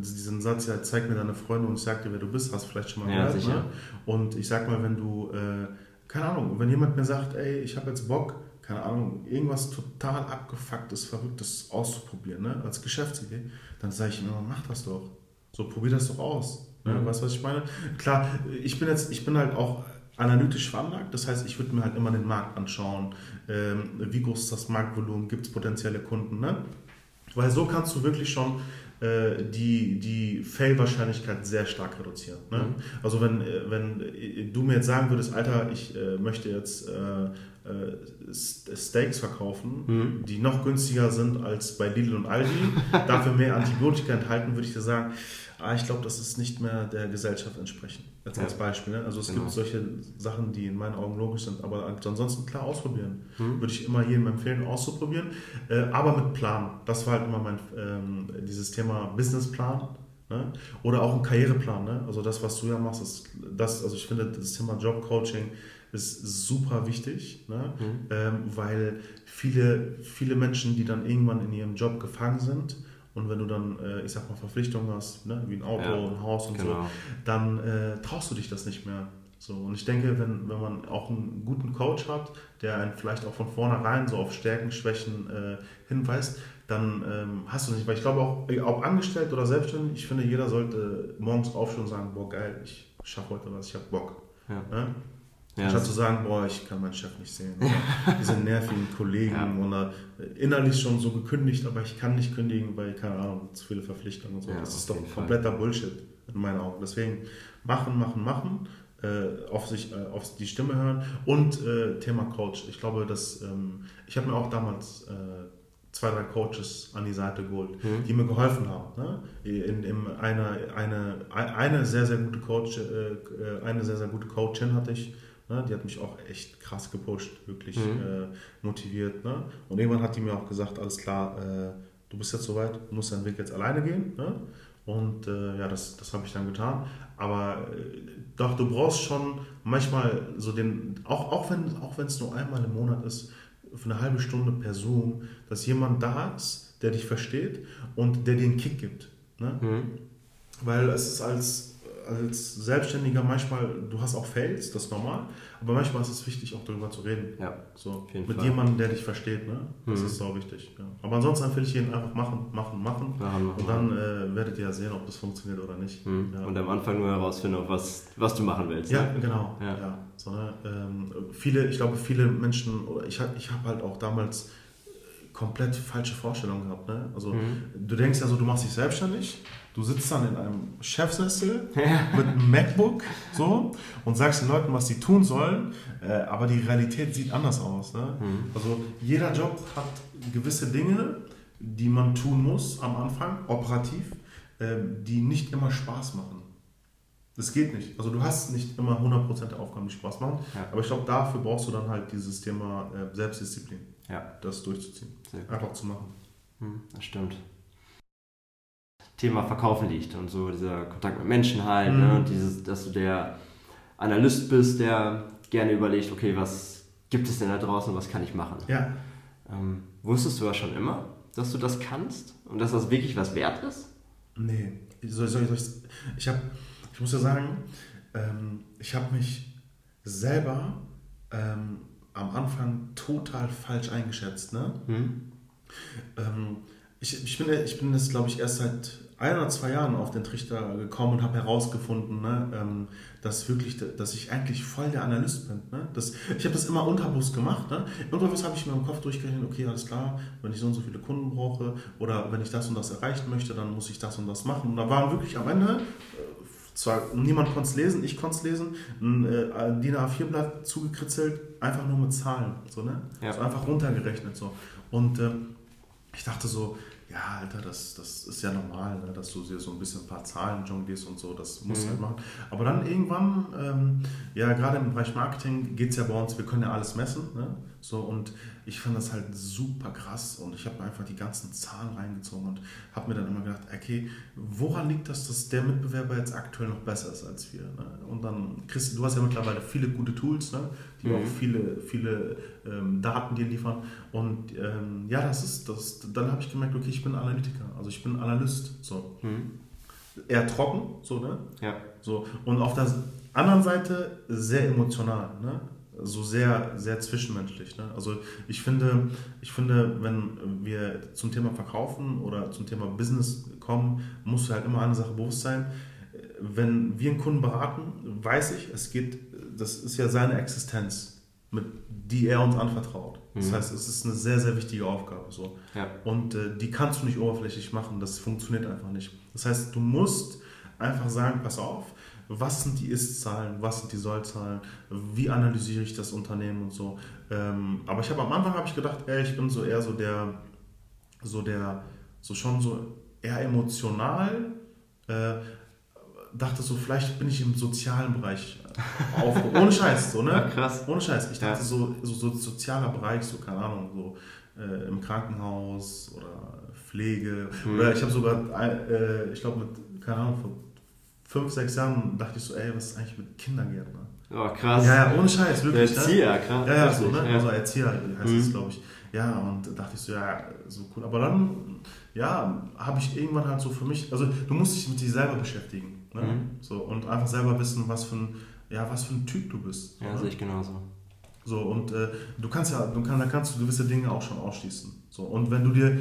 diesen Satz, ja, zeig mir deine Freunde und ich sag dir, wer du bist, hast vielleicht schon mal Ja, gehört. Ne? Und ich sag mal, wenn du, äh, keine Ahnung, wenn jemand mir sagt, ey, ich habe jetzt Bock, keine Ahnung, irgendwas total abgefucktes, verrücktes auszuprobieren, ne? als Geschäftsidee, dann sage ich immer, mach das doch. So, probier das doch aus. Ne? Mhm. Weißt du, was ich meine? Klar, ich bin jetzt, ich bin halt auch analytisch veranlagt, das heißt, ich würde mir halt immer den Markt anschauen, ähm, wie groß ist das Marktvolumen, gibt es potenzielle Kunden, ne? Weil so kannst du wirklich schon äh, die, die Fail-Wahrscheinlichkeit sehr stark reduzieren. Ne? Mhm. Also wenn, äh, wenn äh, du mir jetzt sagen würdest, Alter, ich äh, möchte jetzt Steaks verkaufen, Mhm. die noch günstiger sind als bei Lidl und Aldi, *laughs* dafür mehr Antibiotika enthalten, würde ich dir sagen, Ah, ich glaube, das ist nicht mehr der Gesellschaft entsprechend. Jetzt ja. als Beispiel. Ne? Also es genau. gibt solche Sachen, die in meinen Augen logisch sind, aber ansonsten klar ausprobieren. Mhm. Würde ich immer jedem empfehlen, auszuprobieren. Äh, aber mit Plan. Das war halt immer mein ähm, dieses Thema Businessplan. Ne? Oder auch ein Karriereplan. Ne? Also das, was du ja machst, ist das, also ich finde das Thema Jobcoaching ist super wichtig, ne? Mhm. Ähm, weil viele, viele Menschen, die dann irgendwann in ihrem Job gefangen sind, und wenn du dann, äh, ich sag mal, Verpflichtungen hast, ne, wie ein Auto, ja, ein Haus und genau. so, dann äh, traust du dich das nicht mehr. So, und ich denke, wenn, wenn man auch einen guten Coach hat, der einen vielleicht auch von vornherein so auf Stärken, Schwächen äh, hinweist, dann ähm, hast du nicht. Weil ich glaube auch, auch angestellt oder selbstständig, ich finde, jeder sollte morgens aufstehen und sagen, boah geil, ich schaffe heute was, ich habe Bock. Ja. Ne? Ja, Statt zu sagen, boah, ich kann meinen Chef nicht sehen. *laughs* Diese nervigen Kollegen ja. oder innerlich schon so gekündigt, aber ich kann nicht kündigen, weil, keine Ahnung, zu viele Verpflichtungen und so. Ja, das ist doch kompletter Fall. Bullshit in meinen Augen. Deswegen machen, machen, machen, äh, auf sich, äh, auf die Stimme hören und äh, Thema Coach. Ich glaube, dass ähm, ich habe mir auch damals äh, zwei, drei Coaches an die Seite geholt, mhm. die mir geholfen haben. Ne? In, in eine, eine, eine sehr, sehr gute Coach, äh, äh, eine sehr, sehr gute Coachin hatte ich Ne? Die hat mich auch echt krass gepusht, wirklich mhm. äh, motiviert. Ne? Und irgendwann hat die mir auch gesagt, alles klar, äh, du bist jetzt soweit, du musst deinen Weg jetzt alleine gehen. Ne? Und äh, ja, das, das habe ich dann getan. Aber äh, doch, du brauchst schon manchmal so den, auch, auch wenn auch es nur einmal im Monat ist, für eine halbe Stunde per Zoom, dass jemand da ist, der dich versteht und der dir einen Kick gibt. Ne? Mhm. Weil es ist als als Selbstständiger manchmal, du hast auch Fails, das ist normal, aber manchmal ist es wichtig, auch darüber zu reden. Ja, so, mit Fall. jemandem, der dich versteht, ne? Das mhm. ist so wichtig. Ja. Aber ansonsten empfehle ich jeden einfach machen, machen, machen. Ja, machen und dann äh, werdet ihr ja sehen, ob das funktioniert oder nicht. Mhm. Ja. Und am Anfang nur herausfinden, was, was du machen willst. Ja, ne? genau. Ja. So, ne? ähm, viele, ich glaube, viele Menschen, ich, ich habe halt auch damals komplett falsche Vorstellungen gehabt. Ne? Also mhm. du denkst ja so, du machst dich selbstständig Du sitzt dann in einem Chefsessel *laughs* mit einem MacBook so und sagst den Leuten, was sie tun sollen, äh, aber die Realität sieht anders aus. Ne? Mhm. Also jeder Job hat gewisse Dinge, die man tun muss am Anfang, operativ, äh, die nicht immer Spaß machen. Das geht nicht. Also du hast nicht immer 100% der Aufgaben, die Spaß machen, ja. aber ich glaube, dafür brauchst du dann halt dieses Thema äh, Selbstdisziplin, ja. das durchzuziehen, einfach zu machen. Mhm, das stimmt. Thema Verkaufen liegt und so dieser Kontakt mit Menschen halt, ne? mhm. ne? und dieses, dass du der Analyst bist, der gerne überlegt, okay, was gibt es denn da draußen, was kann ich machen? Ja. Ähm, wusstest du ja schon immer, dass du das kannst und dass das wirklich was wert ist? Nee, soll, soll, soll ich, ich, hab, ich muss ja sagen, ähm, ich habe mich selber ähm, am Anfang total falsch eingeschätzt. Ne? Mhm. Ähm, ich, ich, bin, ich bin jetzt, glaube ich, erst seit ein oder zwei Jahren auf den Trichter gekommen und habe herausgefunden, ne, ähm, dass wirklich, dass ich eigentlich voll der Analyst bin. Ne? Das, ich habe das immer unterbewusst gemacht. Ne? Unterbewusst habe ich mir im Kopf durchgerechnet, okay, alles klar, wenn ich so und so viele Kunden brauche oder wenn ich das und das erreichen möchte, dann muss ich das und das machen. Und da waren wirklich am Ende, äh, zwar niemand konnte es lesen, ich konnte es lesen, ein äh, DIN A4-Blatt zugekritzelt, einfach nur mit Zahlen. So, ne? Ja. Also einfach runtergerechnet. So. Und äh, ich dachte so, ja, Alter, das, das ist ja normal, ne, dass du dir so ein bisschen ein paar Zahlen jonglierst und so, das musst du halt mhm. halt machen. Aber dann irgendwann, ähm, ja, gerade im Bereich Marketing geht es ja bei uns, wir können ja alles messen, ne? So, und ich fand das halt super krass und ich habe mir einfach die ganzen Zahlen reingezogen und habe mir dann immer gedacht, okay, woran liegt das, dass der Mitbewerber jetzt aktuell noch besser ist als wir? Ne? Und dann, Christi, du hast ja mittlerweile viele gute Tools, ne? die mhm. auch viele, viele ähm, Daten dir liefern. Und ähm, ja, das ist, das, dann habe ich gemerkt, okay, ich bin Analytiker, also ich bin Analyst. So. Mhm. Eher trocken, so, ne? Ja. So. Und auf der anderen Seite sehr emotional, ne? So sehr, sehr zwischenmenschlich. Ne? Also ich finde, ich finde, wenn wir zum Thema Verkaufen oder zum Thema Business kommen, musst du halt immer eine Sache bewusst sein. Wenn wir einen Kunden beraten, weiß ich, es geht, das ist ja seine Existenz, mit, die er uns anvertraut. Das mhm. heißt, es ist eine sehr, sehr wichtige Aufgabe. So. Ja. Und äh, die kannst du nicht oberflächlich machen, das funktioniert einfach nicht. Das heißt, du musst einfach sagen, pass auf, was sind die Ist-Zahlen, was sind die Soll-Zahlen, wie analysiere ich das Unternehmen und so. Ähm, aber ich habe am Anfang habe ich gedacht, ey, ich bin so eher so der, so der, so schon so eher emotional äh, dachte so, vielleicht bin ich im sozialen Bereich auf. Ohne Scheiß, so, ne? *laughs* Ja, krass. Ohne Scheiß. Ich dachte so, so, so, sozialer Bereich, so, keine Ahnung, so äh, im Krankenhaus oder Pflege. Mhm. Oder ich habe sogar, äh, ich glaube, mit, keine Ahnung, vor fünf, sechs Jahren dachte ich so, ey, was ist eigentlich mit Kindergärtnern? Oh, krass. Ja, ja, ohne Scheiß, wirklich. Der Erzieher, ne? krass. Ja, ja, so, ne? Ja. Also Erzieher heißt es, mhm. glaube ich. Ja, und dachte ich so, ja, so cool. Aber dann, ja, habe ich irgendwann halt so für mich, also du musst dich mit dir selber beschäftigen. Ne? Mhm. So, und einfach selber wissen, was für ein, ja, was für ein Typ du bist. Ja, ne? sehe ich genauso. So, und äh, du kannst ja, du kann, da kannst du gewisse Dinge auch schon ausschließen. So, und wenn du dir,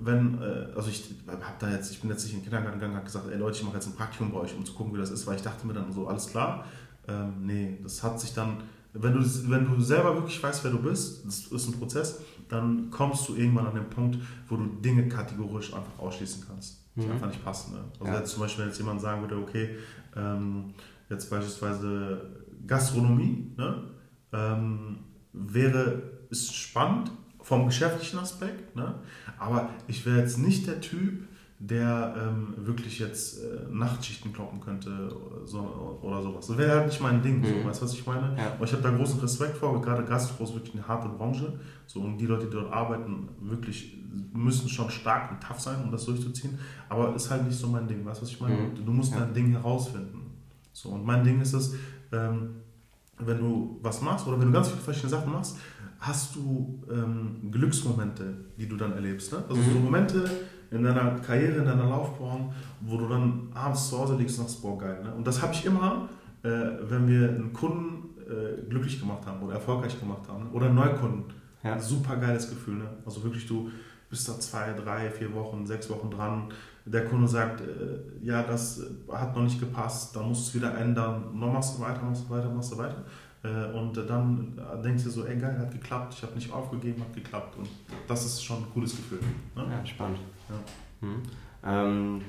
wenn, äh, also ich hab da jetzt, ich bin jetzt nicht in den Kindergarten gegangen, habe gesagt, ey Leute, ich mache jetzt ein Praktikum bei euch, um zu gucken, wie das ist, weil ich dachte mir dann so, alles klar. Ähm, nee, das hat sich dann, wenn du, wenn du selber wirklich weißt, wer du bist, das ist ein Prozess, dann kommst du irgendwann an den Punkt, wo du Dinge kategorisch einfach ausschließen kannst, die mhm. einfach nicht passen. Ne? Also ja. jetzt zum Beispiel, wenn jetzt jemand sagen würde, okay, ähm, jetzt beispielsweise Gastronomie, ne? ähm, wäre, ist spannend vom geschäftlichen Aspekt, ne? aber ich wäre jetzt nicht der Typ, der ähm, wirklich jetzt äh, Nachtschichten kloppen könnte so, oder sowas. Das wäre halt nicht mein Ding, mhm. so, weißt du, was ich meine? Ja. Aber ich habe da großen Respekt vor, gerade Gastro ist wirklich eine harte Branche. So, und die Leute, die dort arbeiten, wirklich müssen schon stark und tough sein, um das durchzuziehen. Aber ist halt nicht so mein Ding, weißt du, was ich meine? Mhm. Du musst ja. dein Ding herausfinden. So, und mein Ding ist es, ähm, wenn du was machst oder wenn du ganz viele verschiedene Sachen machst, hast du ähm, Glücksmomente, die du dann erlebst. Ne? Also mhm. so Momente in deiner Karriere, in deiner Laufbahn, wo du dann abends zu Hause liegst und sagst, boah, geil. Ne? Und das habe ich immer, äh, wenn wir einen Kunden äh, glücklich gemacht haben oder erfolgreich gemacht haben ne? oder einen Neukunden. Ja. Super geiles Gefühl. Ne? Also wirklich, du bist da zwei, drei, vier Wochen, sechs Wochen dran. Der Kunde sagt, äh, ja, das hat noch nicht gepasst, dann musst du es wieder ändern. Noch machst du weiter, machst du weiter, machst du weiter. Äh, und dann denkst du so, ey geil, hat geklappt, ich habe nicht aufgegeben, hat geklappt. Und das ist schon ein cooles Gefühl. Ne? Ja, spannend. Ja. Hm. Ähm,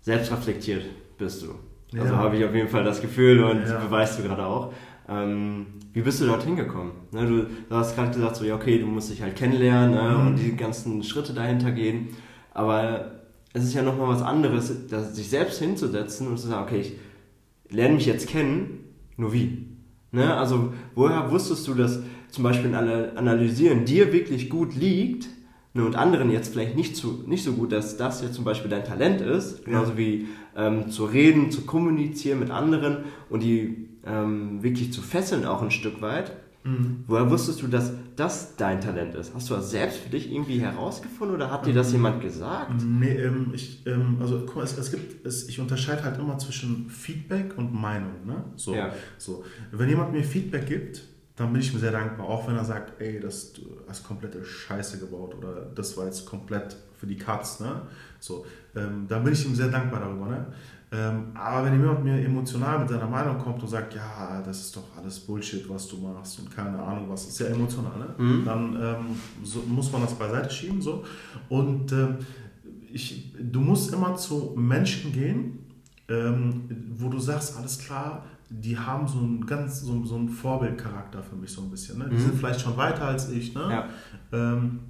selbstreflektiert bist du. Also ja. habe ich auf jeden Fall das Gefühl und ja. beweist du gerade auch. Ähm, wie bist du dorthin gekommen? Ne, du, du, hast gerade gesagt, so, ja, okay, du musst dich halt kennenlernen ne, mhm. und die ganzen Schritte dahinter gehen. Aber es ist ja nochmal was anderes, das, sich selbst hinzusetzen und zu sagen, okay, ich lerne mich jetzt kennen, nur wie? Ne? Also woher wusstest du, dass zum Beispiel ein Analysieren dir wirklich gut liegt ne, und anderen jetzt vielleicht nicht, zu, nicht so gut, dass das jetzt zum Beispiel dein Talent ist, genauso ja. wie ähm, zu reden, zu kommunizieren mit anderen und die ähm, wirklich zu fesseln auch ein Stück weit. Mhm. Woher wusstest du, dass das dein Talent ist? Hast du das selbst für dich irgendwie herausgefunden oder hat dir das mhm. jemand gesagt? Nee, ähm, ich, ähm, also guck mal, es, es gibt, es, ich unterscheide halt immer zwischen Feedback und Meinung. Ne? So, ja. so. Wenn jemand mir Feedback gibt, dann bin ich mir sehr dankbar, auch wenn er sagt, ey, das, du hast komplette Scheiße gebaut oder das war jetzt komplett für die Katz. Ne? So, ähm, dann bin ich ihm sehr dankbar darüber. Ne? Ähm, aber wenn jemand mir emotional mit seiner Meinung kommt und sagt, ja, das ist doch alles Bullshit, was du machst und keine Ahnung was, ist ja emotional, ne? Mhm. dann ähm, so, muss man das beiseite schieben. So. Und ähm, ich, du musst immer zu Menschen gehen, ähm, wo du sagst, alles klar, die haben so einen ganz so, so einen Vorbildcharakter für mich so ein bisschen. Ne? Die mhm. sind vielleicht schon weiter als ich. Ne? Ja. Ähm,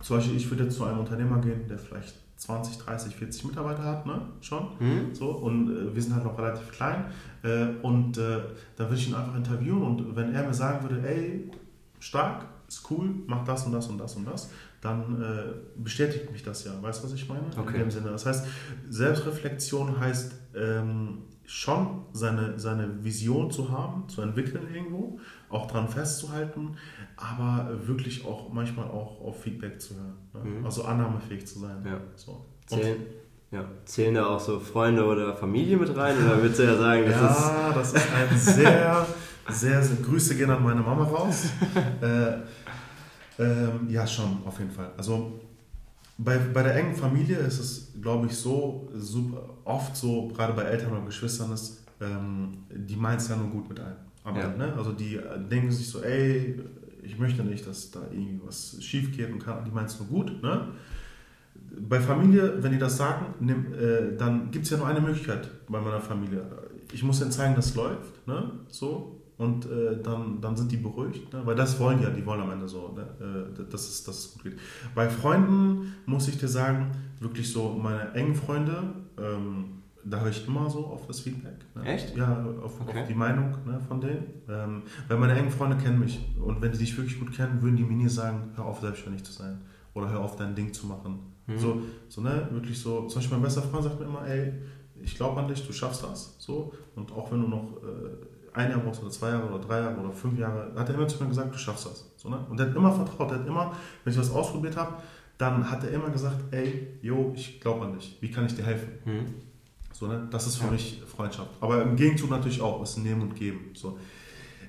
zum Beispiel, ich würde jetzt zu einem Unternehmer gehen, der vielleicht 20, 30, 40 Mitarbeiter hat, ne? Schon. Mhm. So, und äh, wir sind halt noch relativ klein. Äh, und äh, da würde ich ihn einfach interviewen und wenn er mir sagen würde, ey, stark, ist cool, mach das und das und das und das, dann äh, bestätigt mich das ja. Weißt du, was ich meine? Okay. In dem Sinne. Das heißt, Selbstreflexion heißt ähm, schon seine, seine Vision zu haben, zu entwickeln irgendwo, auch dran festzuhalten, aber wirklich auch manchmal auch auf Feedback zu hören. Ne? Mhm. Also annahmefähig zu sein. Ja. So. Zählen, ja. Zählen da auch so Freunde oder Familie mit rein? Oder würdest du ja sagen, das ja, ist. das ist ein sehr, sehr, sehr. Grüße gehen an meine Mama raus. *laughs* äh, ähm, ja, schon, auf jeden Fall. Also bei, bei der engen Familie ist es, glaube ich, so super, oft so, gerade bei Eltern oder Geschwistern ist, ähm, die meint es ja nur gut mit einem. Aber, ja. ne? Also die denken sich so, ey, ich möchte nicht, dass da irgendwie was schief geht und kann, die meint es nur gut. Ne? Bei Familie, wenn die das sagen, nimm, äh, dann gibt es ja nur eine Möglichkeit bei meiner Familie. Ich muss ihnen zeigen, dass es läuft. Ne? So. Und äh, dann, dann sind die beruhigt, ne? weil das wollen ja, die wollen am Ende so, ne? äh, dass, es, dass es gut geht. Bei Freunden muss ich dir sagen, wirklich so meine engen Freunde, ähm, da höre ich immer so auf das Feedback. Ne? Echt? Ja, auf, okay. auf die Meinung ne, von denen. Ähm, weil meine engen Freunde kennen mich. Und wenn die dich wirklich gut kennen, würden die mir nie sagen, hör auf, selbstständig zu sein. Oder hör auf, dein Ding zu machen. Mhm. So, so, ne, wirklich so. Zum Beispiel mein bester Freund sagt mir immer, ey, ich glaube an dich, du schaffst das. So. Und auch wenn du noch äh, ein Jahr brauchst oder zwei Jahre oder drei Jahre oder fünf Jahre, hat er immer zu mir gesagt, du schaffst das. So, ne? Und er hat immer vertraut, er hat immer, wenn ich was ausprobiert habe, dann hat er immer gesagt, ey, yo, ich glaube an dich, wie kann ich dir helfen? Mhm. So, ne? Das ist für ja. mich Freundschaft. Aber im Gegenzug natürlich auch, ist Nehmen und Geben. So.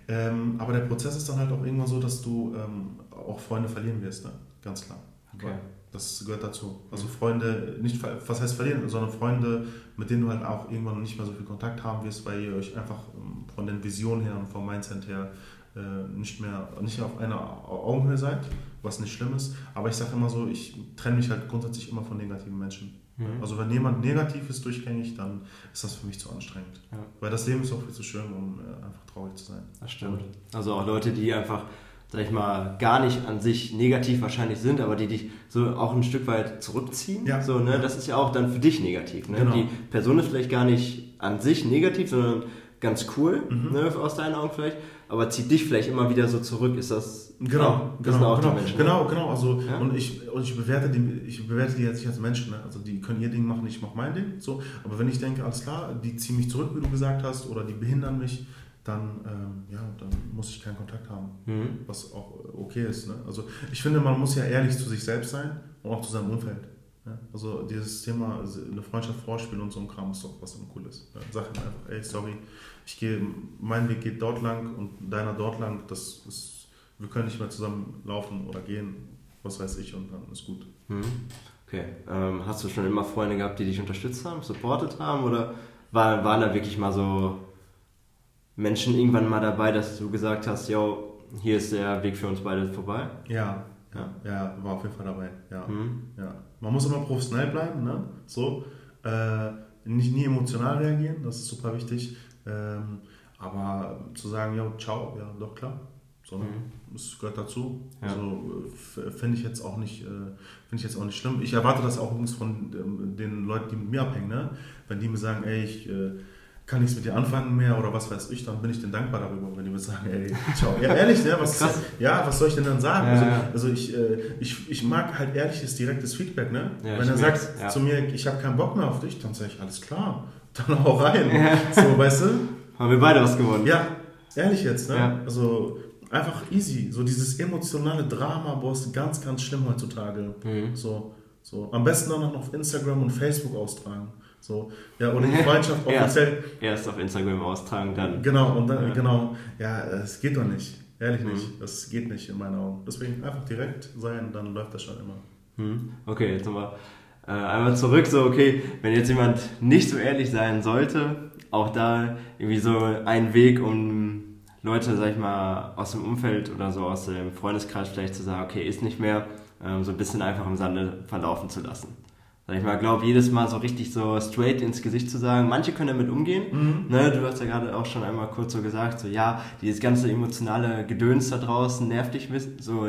Ähm, aber der Prozess ist dann halt auch irgendwann so, dass du ähm, auch Freunde verlieren wirst, ne? ganz klar. Okay. Das gehört dazu. Also Freunde, nicht was heißt verlieren, sondern Freunde, mit denen du halt auch irgendwann nicht mehr so viel Kontakt haben wirst, weil ihr euch einfach ähm, von den Visionen her und vom Mindset her äh, nicht mehr nicht auf einer Augenhöhe seid, was nicht schlimm ist. Aber ich sage immer so, ich trenne mich halt grundsätzlich immer von negativen Menschen. Mhm. Also wenn jemand negativ ist durchgängig, dann ist das für mich zu anstrengend. Ja. Weil das Leben ist auch viel zu schön, um äh, einfach traurig zu sein. Das stimmt. Also auch Leute, die einfach sag ich mal, gar nicht an sich negativ wahrscheinlich sind, aber die dich so auch ein Stück weit zurückziehen. Ja. So, ne? Das ist ja auch dann für dich negativ. Ne? Genau. Die Person ist vielleicht gar nicht an sich negativ, sondern ganz cool, mhm. ne, aus deinen Augen vielleicht, aber zieht dich vielleicht immer wieder so zurück. Ist das genau, das genau, genau, Menschen, genau, genau. Also ja? und ich und ich bewerte die, ich bewerte die jetzt nicht als Menschen. Ne? Also die können ihr Ding machen, ich mache mein Ding. So, aber wenn ich denke, alles klar, die ziehen mich zurück, wie du gesagt hast, oder die behindern mich, dann, ähm, ja, dann muss ich keinen Kontakt haben, mhm. was auch okay ist. Ne? Also ich finde, man muss ja ehrlich zu sich selbst sein und auch zu seinem Umfeld. Ja? Also dieses Thema, also eine Freundschaft vorspielen und so ein Kram ist doch was dann cool ist. Ja? Sag ihm einfach, ey, sorry, ich gehe, mein Weg geht dort lang und deiner dort lang, das ist, wir können nicht mehr zusammen laufen oder gehen, was weiß ich, und dann ist gut. Mhm. Okay. Ähm, hast du schon immer Freunde gehabt, die dich unterstützt haben, supportet haben oder waren, waren da wirklich mal so Menschen irgendwann mal dabei, dass du gesagt hast, yo, hier ist der Weg für uns beide vorbei? Ja, ja, ja, war auf jeden Fall dabei. Ja, mhm. ja. Man muss immer professionell bleiben, ne? So, äh, nicht nie emotional reagieren, das ist super wichtig. Ähm, aber zu sagen, ja, ciao, ja, doch klar. So, mhm. Das gehört dazu. Ja. Also finde ich jetzt auch nicht, äh, finde ich jetzt auch nicht schlimm. Ich erwarte das auch übrigens von ähm, den Leuten, die mit mir abhängen, ne? Wenn die mir sagen, ey, ich äh, kann nichts mit dir anfangen mehr oder was weiß ich, dann bin ich denen dankbar darüber, wenn die mir sagen, ey, ciao. Ja, ehrlich, ne? Was, *laughs* ja, was soll ich denn dann sagen? Ja, also, also ich, äh, ich, ich mag halt ehrliches, direktes Feedback, ne? Ja, wenn er sagt ja. zu mir, ich habe keinen Bock mehr auf dich, dann sage ich, alles klar, dann hau rein. So, weißt du? Haben wir beide was gewonnen. Ja, ehrlich jetzt, ne? Also einfach easy. So dieses emotionale Drama, boah, ist ganz, ganz schlimm heutzutage. Mhm. So, so. Am besten dann noch auf Instagram und Facebook austragen. So, ja, oder die Freundschaft *laughs* offiziell. Erst, erst auf Instagram austragen, dann. Genau, und dann, ja. genau. Ja, es geht doch nicht. Ehrlich mhm. nicht. Das geht nicht in meinen Augen. Deswegen einfach direkt sein, dann läuft das schon immer. Mhm. Okay, jetzt nochmal äh, einmal zurück. So, okay, wenn jetzt jemand nicht so ehrlich sein sollte, auch da irgendwie so ein Weg, um Leute, sag ich mal, aus dem Umfeld oder so aus dem Freundeskreis vielleicht zu sagen, okay, ist nicht mehr, ähm, so ein bisschen einfach im Sande verlaufen zu lassen. Sag ich mal, glaube jedes Mal so richtig so straight ins Gesicht zu sagen. Manche können damit umgehen. Mhm. Ne, du hast ja gerade auch schon einmal kurz so gesagt, so ja, dieses ganze emotionale Gedöns da draußen nervt dich so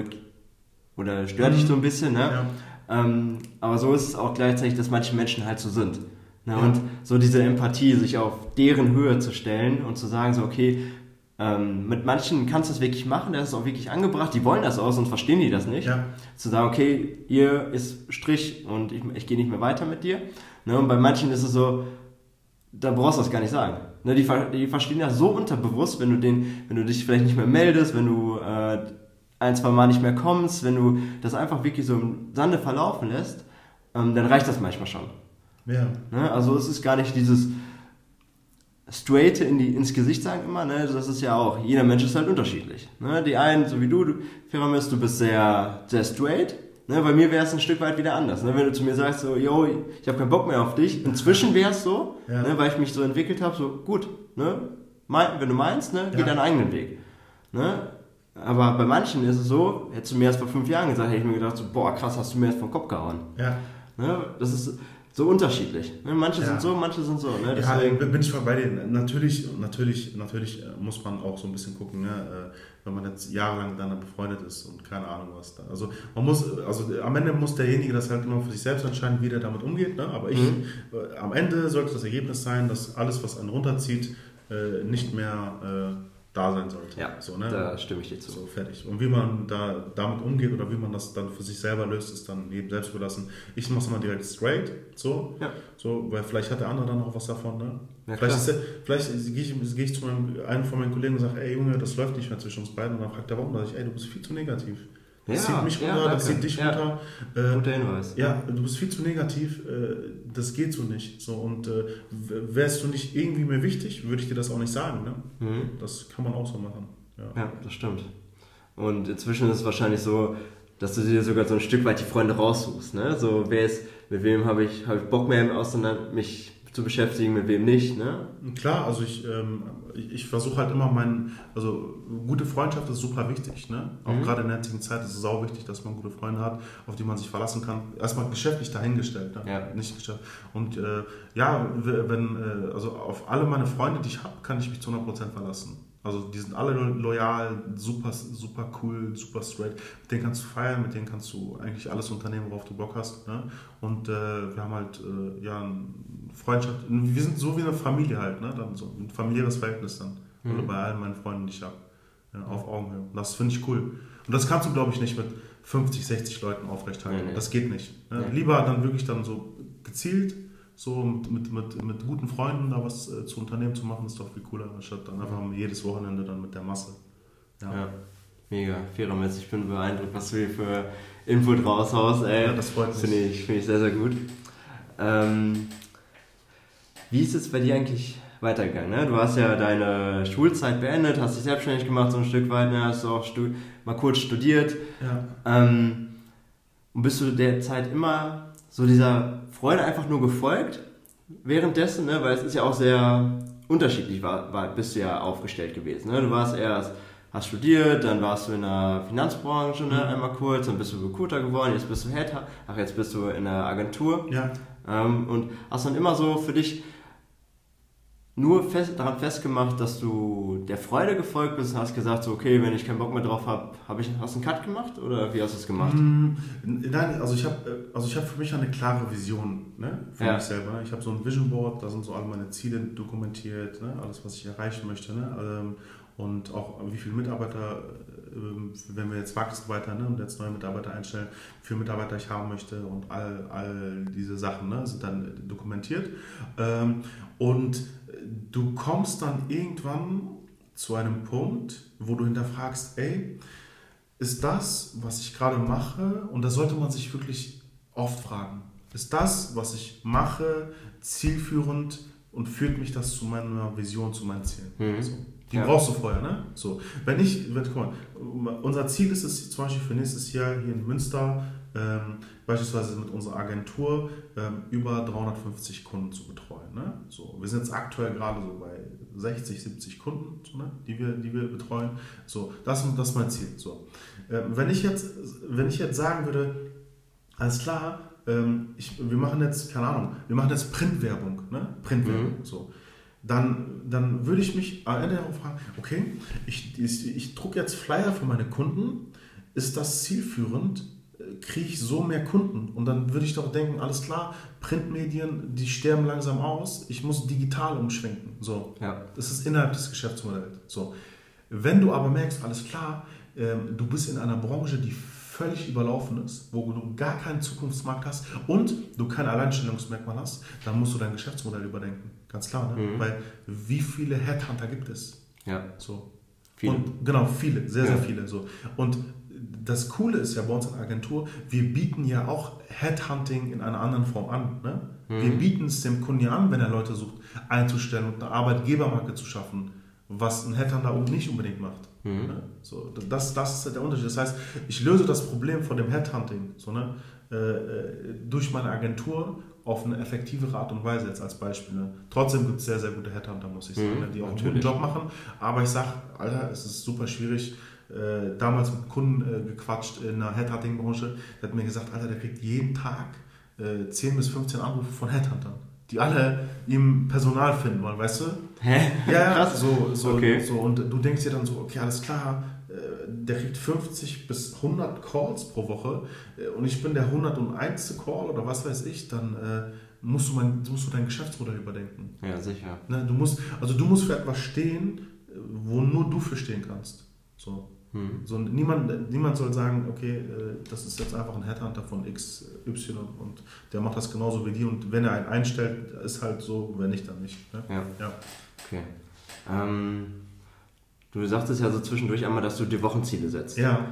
oder stört mhm. dich so ein bisschen. Ne? Ja. Ähm, aber so ist es auch gleichzeitig, dass manche Menschen halt so sind. Ne? Ja. Und so diese Empathie, sich auf deren Höhe zu stellen und zu sagen, so okay, ähm, mit manchen kannst du es wirklich machen, das ist auch wirklich angebracht, die wollen das auch, sonst verstehen die das nicht. Ja. Zu sagen, okay, hier ist Strich und ich, ich gehe nicht mehr weiter mit dir. Ne, und bei manchen ist es so, da brauchst du das gar nicht sagen. Ne, die, die verstehen das so unterbewusst, wenn du, den, wenn du dich vielleicht nicht mehr meldest, wenn du äh, ein, zwei Mal nicht mehr kommst, wenn du das einfach wirklich so im Sande verlaufen lässt, ähm, dann reicht das manchmal schon. Ja. Ne, also es ist gar nicht dieses, straight in die, ins Gesicht sagen immer, ne, das ist ja auch, jeder Mensch ist halt unterschiedlich. Ne? Die einen, so wie du, du Pyramis, du bist sehr, sehr straight. Ne? Bei mir wäre es ein Stück weit wieder anders. Ne? Wenn du zu mir sagst, so, yo, ich habe keinen Bock mehr auf dich. Inzwischen wäre es so, ja. ne, weil ich mich so entwickelt habe, so, gut, ne? Mein, wenn du meinst, ne, geh ja. deinen eigenen Weg. Ne? Aber bei manchen ist es so, hättest du mir erst vor fünf Jahren gesagt, hätte ich mir gedacht, so, boah, krass, hast du mir erst vom Kopf gehauen. Ja. Ne? Das ist, so unterschiedlich. Ne? Manche Ja. sind so, manche sind so. Ne? Ja, Deswegen, bin bin ich voll bei dir. Natürlich, natürlich, natürlich äh, muss man auch so ein bisschen gucken, ne? äh, wenn man jetzt jahrelang miteinander befreundet ist und keine Ahnung was da. Also man muss, also am Ende muss derjenige das halt immer für sich selbst entscheiden, wie der damit umgeht. Ne? Aber ich, Mhm. äh, am Ende sollte das Ergebnis sein, dass alles, was einen runterzieht, äh, nicht mehr äh, da sein sollte. ja, so, ne? da stimme ich dir zu. So, fertig. Und wie man da damit umgeht oder wie man das dann für sich selber löst, ist dann jedem selbst überlassen. Ich mache es mal direkt straight, so, Ja. so, weil vielleicht hat der andere dann auch was davon, ne? Ja, vielleicht ist vielleicht gehe ich, gehe ich zu meinem, einem von meinen Kollegen und sage, ey Junge, das läuft nicht mehr zwischen uns beiden. Und dann fragt er, warum? Da sage ich, ey, du bist viel zu negativ. Das Ja, zieht mich ja, runter, das danke. zieht dich Ja. runter. Äh, Guter Hinweis. ja, du bist viel zu negativ, äh, das geht so nicht. So, und äh, wärst du nicht irgendwie mir wichtig, würde ich dir das auch nicht sagen. Ne? Mhm. Das kann man auch so machen. Ja. Ja, das stimmt. Und inzwischen ist es wahrscheinlich so, dass du dir sogar so ein Stück weit die Freunde raussuchst. Ne? So, wer ist, mit wem habe ich, habe ich Bock mehr auseinander, mich zu beschäftigen, mit wem nicht. Ne? Klar, also ich, ähm, ich, ich versuche halt immer meinen, also gute Freundschaft ist super wichtig, ne? Auch Mhm. gerade in der jetzigen Zeit ist es sau wichtig, dass man gute Freunde hat, auf die man sich verlassen kann. Erstmal geschäftlich dahingestellt, ne? Ja. Nicht Geschäft. Und äh, ja, wenn, äh, also auf alle meine Freunde, die ich habe, kann ich mich zu 100% verlassen. Also die sind alle lo- loyal, super, super cool, super straight. Mit denen kannst du feiern, mit denen kannst du eigentlich alles unternehmen, worauf du Bock hast. Ne? Und äh, wir haben halt äh, ja Freundschaft. Wir sind so wie eine Familie halt, ne? Dann so ein familiäres Verhältnis dann. Mhm. Oder bei allen meinen Freunden, die ich habe. Ja, auf Augenhöhe. Und das finde ich cool. Und das kannst du, glaube ich, nicht mit 50, 60 Leuten aufrechthalten. Nee. Das geht nicht. Ne? Nee. Lieber dann wirklich dann so gezielt, so mit, mit, mit, mit guten Freunden da was äh, zu unternehmen zu machen, ist doch viel cooler, anstatt dann einfach jedes Wochenende dann mit der Masse. Ja, Ja. Mega, Feramitz, ich bin beeindruckt, was du hier für Input raushaust, ey. Ja, das freut mich. Finde ich, finde ich sehr, sehr gut. Ähm, wie ist es bei dir eigentlich weitergegangen? Ne? Du hast ja deine Schulzeit beendet, hast dich selbstständig gemacht so ein Stück weit, ne? hast du auch mal kurz studiert. Ja. Ähm, und bist du der Zeit immer so dieser Freude einfach nur gefolgt währenddessen, ne? weil es ist ja auch sehr unterschiedlich, war, war, bist du ja aufgestellt gewesen. Ne? Du warst erst, hast studiert, dann warst du in der Finanzbranche ne? einmal kurz, dann bist du Recruiter geworden, jetzt bist du Head, ach jetzt bist du in der Agentur ja. ähm, und hast dann immer so für dich nur fest, daran festgemacht, dass du der Freude gefolgt bist und hast gesagt, so, okay, wenn ich keinen Bock mehr drauf habe, hab ich, hast du einen Cut gemacht oder wie hast du es gemacht? Mm, Nein, also ich habe also ich hab für mich eine klare Vision ne, für Ja. mich selber. Ich habe so ein Vision Board, da sind so alle meine Ziele dokumentiert, ne, alles, was ich erreichen möchte. Ne, ähm, und auch wie viele Mitarbeiter, ähm, wenn wir jetzt wachsen weiter ne, und jetzt neue Mitarbeiter einstellen, wie viele Mitarbeiter ich haben möchte und all, all diese Sachen ne, sind dann dokumentiert. Ähm, und du kommst dann irgendwann zu einem Punkt, wo du hinterfragst, ey, ist das, was ich gerade mache, und das sollte man sich wirklich oft fragen, ist das, was ich mache, zielführend und führt mich das zu meiner Vision, zu meinen Zielen? Mhm. So. Die Ja. brauchst du vorher, ne? So. Wenn ich, wenn, guck mal, unser Ziel ist es zum Beispiel für nächstes Jahr hier in Münster, ähm, beispielsweise mit unserer Agentur ähm, über 350 Kunden zu betreuen. Ne? So, wir sind jetzt aktuell gerade so bei 60, 70 Kunden, so, ne? die, wir, die wir betreuen. So, das, das ist mein Ziel. So. Ähm, wenn, ich jetzt, wenn ich jetzt sagen würde, alles klar, ähm, ich, wir machen jetzt, keine Ahnung, wir machen jetzt Printwerbung, ne? Printwerbung, so. Dann, dann würde ich mich am Ende darauf fragen, okay, ich, ich, ich drucke jetzt Flyer für meine Kunden, ist das zielführend? Kriege ich so mehr Kunden? Und dann würde ich doch denken, alles klar, Printmedien, die sterben langsam aus, ich muss digital umschwenken. So. Ja. Das ist innerhalb des Geschäftsmodells. So. Wenn du aber merkst, alles klar, ähm, du bist in einer Branche, die völlig überlaufen ist, wo du gar keinen Zukunftsmarkt hast und du kein Alleinstellungsmerkmal hast, dann musst du dein Geschäftsmodell überdenken. Ganz klar, ne? Mhm. Weil wie viele Headhunter gibt es? Ja, So. viele. Und genau, viele, sehr, sehr Ja. viele. So. Und das Coole ist ja bei uns in der Agentur, wir bieten ja auch Headhunting in einer anderen Form an. Ne? Wir Mhm. bieten es dem Kunden ja an, wenn er Leute sucht, einzustellen und eine Arbeitgebermarke zu schaffen, was ein Headhunter nicht unbedingt macht. Mhm. Ne? So, das, das ist der Unterschied. Das heißt, ich löse das Problem von dem Headhunting so, ne? äh, äh, durch meine Agentur auf eine effektivere Art und Weise jetzt als Beispiel. Ne? Trotzdem gibt es sehr, sehr gute Headhunter, muss ich sagen, Mhm, ne? die auch einen natürlich. guten Job machen. Aber ich sage, Alter, es ist super schwierig. Äh, damals mit Kunden äh, gequatscht in der Headhunting-Branche, der hat mir gesagt, Alter, der kriegt jeden Tag äh, 10 bis 15 Anrufe von Headhuntern, die alle ihm Personal finden wollen, weißt du? Hä? Ja, Krass. so, so, Okay. so. Und du denkst dir dann so, okay, alles klar, äh, der kriegt 50 bis 100 Calls pro Woche äh, und ich bin der 101. Call oder was weiß ich, dann äh, musst, du mein, musst du dein Geschäftsmodell überdenken. Ja, sicher. Ne? Du musst, also du musst für etwas stehen, äh, wo nur du für stehen kannst. So. Hm. So, niemand, niemand soll sagen, okay, äh, das ist jetzt einfach ein Headhunter von XY und der macht das genauso wie die und wenn er einen einstellt, ist halt so, wenn nicht, dann nicht. Ne? Ja. Ja. Okay. Ähm, du sagtest ja so zwischendurch einmal, dass du dir Wochenziele setzt. ja.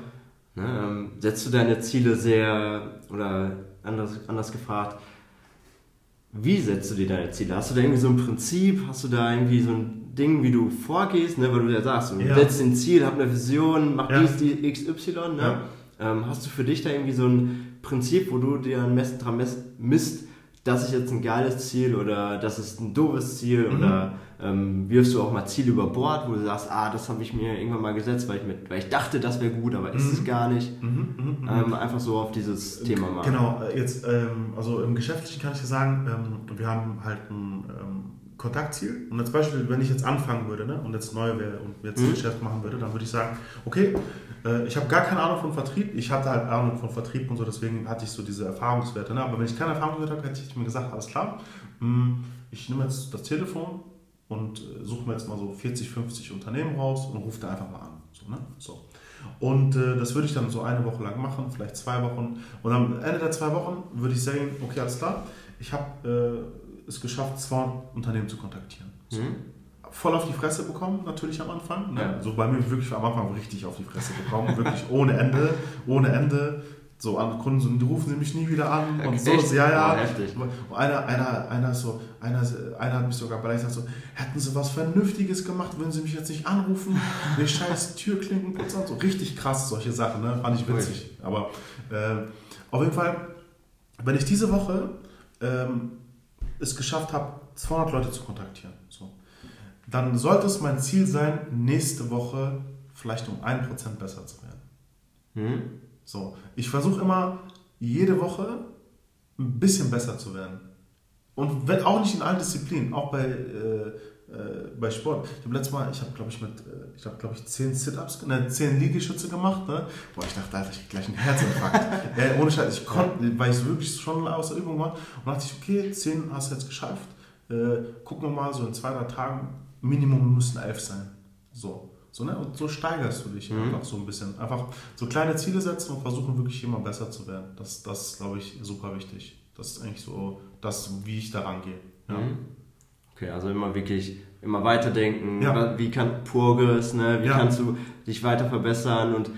Ne, ähm, setzt du deine Ziele sehr, oder anders, anders gefragt, wie setzt du dir deine Ziele? Hast du da irgendwie so ein Prinzip? Hast du da irgendwie so ein Ding, wie du vorgehst? Ne? Weil du ja sagst, du Ja. setzt ein Ziel, hab eine Vision, mach Ja. dies, die XY. Ne? Ja. Ähm, hast du für dich da irgendwie so ein Prinzip, wo du dir mess, dran mess, misst, das ist jetzt ein geiles Ziel oder das ist ein doofes Ziel Mhm. oder ähm, wirfst du auch mal Ziele über Bord, wo du sagst, ah, das habe ich mir irgendwann mal gesetzt, weil ich, mit, weil ich dachte, das wäre gut, aber ist Mhm. es gar nicht. Mhm, mhm, mhm. Ähm, einfach so auf dieses Thema mal. Genau, äh, jetzt, ähm, also im Geschäftlichen kann ich dir sagen, ähm, wir haben halt ein ähm, Kontaktziel. Und als Beispiel, wenn ich jetzt anfangen würde ne, und jetzt neu wäre und jetzt Mhm. ein Geschäft machen würde, dann würde ich sagen, okay, äh, ich habe gar keine Ahnung von Vertrieb. Ich hatte halt Ahnung von Vertrieb und so, deswegen hatte ich so diese Erfahrungswerte. Ne? Aber wenn ich keine Erfahrungswerte habe, hätte ich mir gesagt, alles klar, mh, ich nehme jetzt das Telefon und äh, suche mir jetzt mal so 40, 50 Unternehmen raus und rufe da einfach mal an. So, ne? so. Und äh, das würde ich dann so eine Woche lang machen, vielleicht zwei Wochen. Und am Ende der zwei Wochen würde ich sagen, okay, alles klar, ich habe äh, es geschafft, 200 Unternehmen zu kontaktieren. So. Mhm. Voll auf die Fresse bekommen, natürlich am Anfang. Ne? Ja. Also bei mir wirklich am Anfang richtig auf die Fresse bekommen, wirklich ohne Ende, ohne Ende. So an Kunden, so, die rufen sie mich nie wieder an und so. Echt? Ja, ja. Oh. Und einer, einer, einer, so, einer, einer hat mich sogar beleidigt gesagt so, hätten sie was Vernünftiges gemacht, würden sie mich jetzt nicht anrufen, die scheiß *laughs* Türklinkenputzer und so. Richtig krass, solche Sachen, ne? fand ich witzig. Aber äh, auf jeden Fall, wenn ich diese Woche ähm, es geschafft habe, 200 Leute zu kontaktieren, so, dann sollte es mein Ziel sein, nächste Woche vielleicht um 1% besser zu werden. Mhm. So, ich versuche immer jede Woche ein bisschen besser zu werden. Und wenn auch nicht in allen Disziplinen, auch bei, äh, äh, bei Sport. Ich habe letztes Mal, ich habe glaube ich mit, äh, ich habe glaube ich 10 Sit-Ups, ne, 10 Liegestütze gemacht, ne? Boah, ich dachte, Alter, ich krieg gleich einen Herzinfarkt. *laughs* äh, ohne Scheiß, ich konnte, weil ich wirklich schon aus der Übung war und dachte ich, okay, 10 hast du jetzt geschafft. Äh, gucken wir mal, so in zwei, drei Tagen, Minimum müssen 11 sein. So. So, ne? Und so steigerst du dich Mhm. einfach so ein bisschen. Einfach so kleine Ziele setzen und versuchen wirklich immer besser zu werden. Das, das ist, glaube ich, super wichtig. Das ist eigentlich so das, wie ich da rangehe. Ja. Mhm. Okay, also immer wirklich immer weiterdenken. Ja. Wie kann Progress, ne? Wie Ja. kannst du dich weiter verbessern und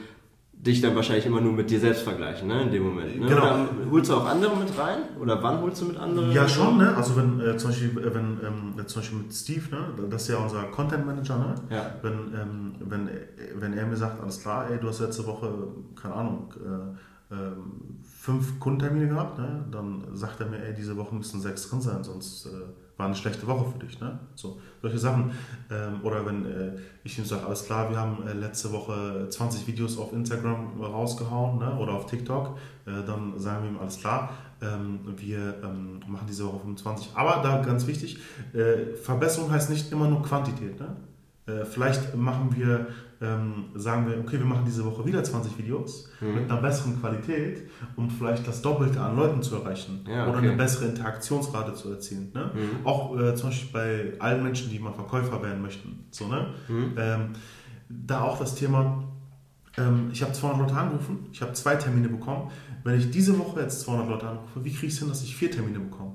dich dann wahrscheinlich immer nur mit dir selbst vergleichen, ne? In dem Moment. Ne? Genau. Oder holst du auch andere mit rein? Oder wann holst du mit anderen? Ja, schon, ne? Also wenn äh, zum Beispiel, äh, wenn, ähm, zum Beispiel mit Steve, ne? Das ist ja unser Content Manager, ne? Ja. Wenn, ähm, wenn, äh, wenn er mir sagt, alles klar, ey, du hast letzte Woche, keine Ahnung, äh, ähm, fünf Kundentermine gehabt, ne? dann sagt er mir, ey, diese Woche müssen sechs drin sein, sonst äh, war eine schlechte Woche für dich. Ne? So, solche Sachen. Ähm, oder wenn äh, ich ihm sage, alles klar, wir haben äh, letzte Woche 20 Videos auf Instagram rausgehauen ne? oder auf TikTok, äh, dann sagen wir ihm, alles klar, ähm, wir ähm, machen diese Woche 25. Aber da ganz wichtig, äh, Verbesserung heißt nicht immer nur Quantität. Ne? Äh, vielleicht machen wir, ähm, sagen wir, okay, wir machen diese Woche wieder 20 Videos Mhm. mit einer besseren Qualität, um vielleicht das Doppelte an Leuten zu erreichen Ja, oder okay. eine bessere Interaktionsrate zu erzielen. Ne? Mhm. Auch äh, zum Beispiel bei allen Menschen, die mal Verkäufer werden möchten. So, ne? Mhm. Ähm, da auch das Thema, ähm, ich habe 200 Leute angerufen, ich habe zwei Termine bekommen. Wenn ich diese Woche jetzt 200 Leute anrufe, wie kriege ich es hin, dass ich vier Termine bekomme?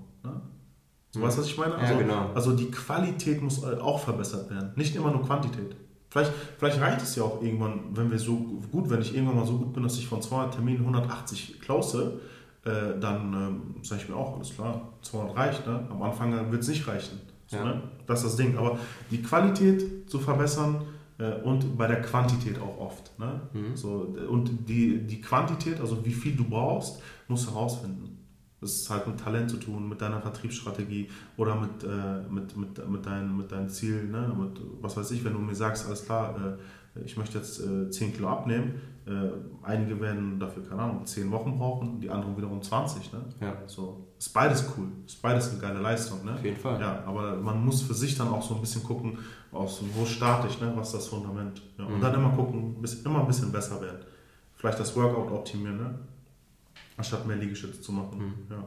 Mhm. Weißt du, was ich meine? Ja, Also, genau. also die Qualität muss auch verbessert werden, nicht immer nur Quantität. Vielleicht, vielleicht reicht es ja auch irgendwann, wenn wir so gut, wenn ich irgendwann mal so gut bin, dass ich von 200 Terminen 180 close, äh, dann ähm, sage ich mir auch, alles klar, 200 reicht. Ne? Am Anfang wird es nicht reichen. So, Ja. ne? Das ist das Ding. Aber die Qualität zu verbessern äh, und bei der Quantität auch oft. Ne? Mhm. So, und die, die Quantität, also wie viel du brauchst, musst du herausfinden. Das ist halt mit Talent zu tun, mit deiner Vertriebsstrategie oder mit, äh, mit, mit, mit, dein, mit deinem Ziel. Ne? Mit, was weiß ich, wenn du mir sagst, alles klar, äh, ich möchte jetzt äh, 10 Kilo abnehmen, Äh, einige werden dafür, keine Ahnung, 10 Wochen brauchen, die anderen wiederum 20. Ne? Ja. So, ist beides cool, ist beides eine geile Leistung. Ne? Auf jeden Fall. Ja, aber man muss für sich dann auch so ein bisschen gucken, aus, wo starte ich, ne? was ist das Fundament. Ja, und Mhm. dann immer gucken, bis, immer ein bisschen besser werden. Vielleicht das Workout optimieren, ne? Anstatt mehr Liegestütze zu machen. Mhm. Ja.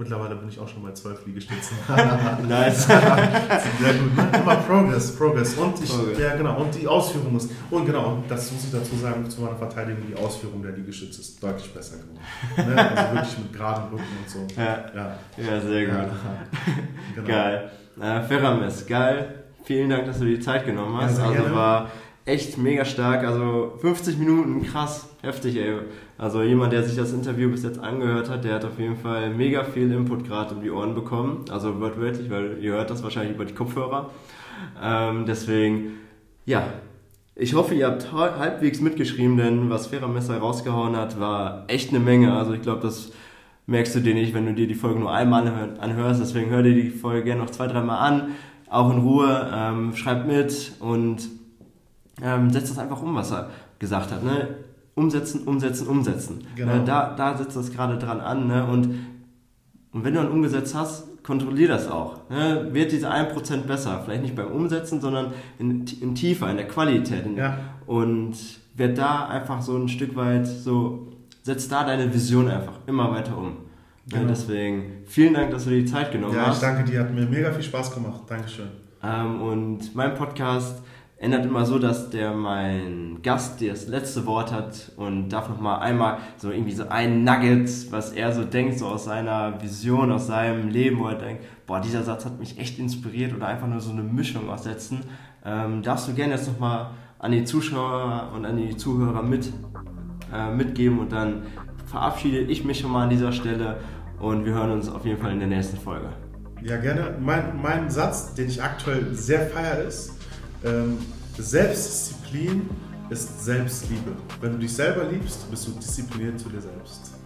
Mittlerweile bin ich auch schon bei 12 Liegestützen. *laughs* Nice. Sehr gut, ne? Immer Progress, Progress. Und ich, Progress. ja genau, und die Ausführung ist, und genau, und das muss ich dazu sagen, zu meiner Verteidigung, die Ausführung der Liegestütze ist deutlich besser geworden. Ne? Also wirklich mit geraden Rücken und so. ja. Ja, ja, sehr gut. ja. *laughs* Genau. Geil. Äh, Ferramis, geil. Vielen Dank, dass du dir die Zeit genommen hast. Ja, also war echt mega stark. Also 50 Minuten, krass, heftig, ey. Also jemand, der sich das Interview bis jetzt angehört hat, der hat auf jeden Fall mega viel Input gerade um die Ohren bekommen. Also wortwörtlich, weil ihr hört das wahrscheinlich über die Kopfhörer. Ähm, deswegen, ja. Ich hoffe, ihr habt ha- halbwegs mitgeschrieben, denn was Ferramesser rausgehauen hat, war echt eine Menge. Also ich glaube, das merkst du dir nicht, wenn du dir die Folge nur einmal anhör- anhörst. Deswegen hör dir die Folge gerne noch zwei, dreimal an, auch in Ruhe, ähm, schreib mit und ähm, setz das einfach um, was er gesagt hat. Ne? Umsetzen, umsetzen, umsetzen. Genau. Ne? Da, da setzt das gerade dran an. Ne? Und, und wenn du dann umgesetzt hast, kontrollier das auch. Ne? Wird diese 1% besser. Vielleicht nicht beim Umsetzen, sondern in, in tiefer, in der Qualität. In, Ja. Und werd da einfach so ein Stück weit so, setz da deine Vision einfach immer weiter um. Ja, Genau. deswegen vielen Dank, dass du dir die Zeit genommen Ja, ich hast. danke dir, hat mir mega viel Spaß gemacht. Dankeschön. Ähm, und mein Podcast ändert immer so, dass der mein Gast das letzte Wort hat und darf nochmal einmal so irgendwie so ein Nugget, was er so denkt, so aus seiner Vision, aus seinem Leben, wo er denkt, boah, dieser Satz hat mich echt inspiriert oder einfach nur so eine Mischung aus Sätzen, ähm, darfst du gerne jetzt nochmal an die Zuschauer und an die Zuhörer mit, äh, mitgeben und dann verabschiede ich mich schon mal an dieser Stelle und wir hören uns auf jeden Fall in der nächsten Folge. Ja, gerne. Mein, mein Satz, den ich aktuell sehr feier, ist: ähm, Selbstdisziplin ist Selbstliebe. Wenn du dich selber liebst, bist du diszipliniert zu dir selbst.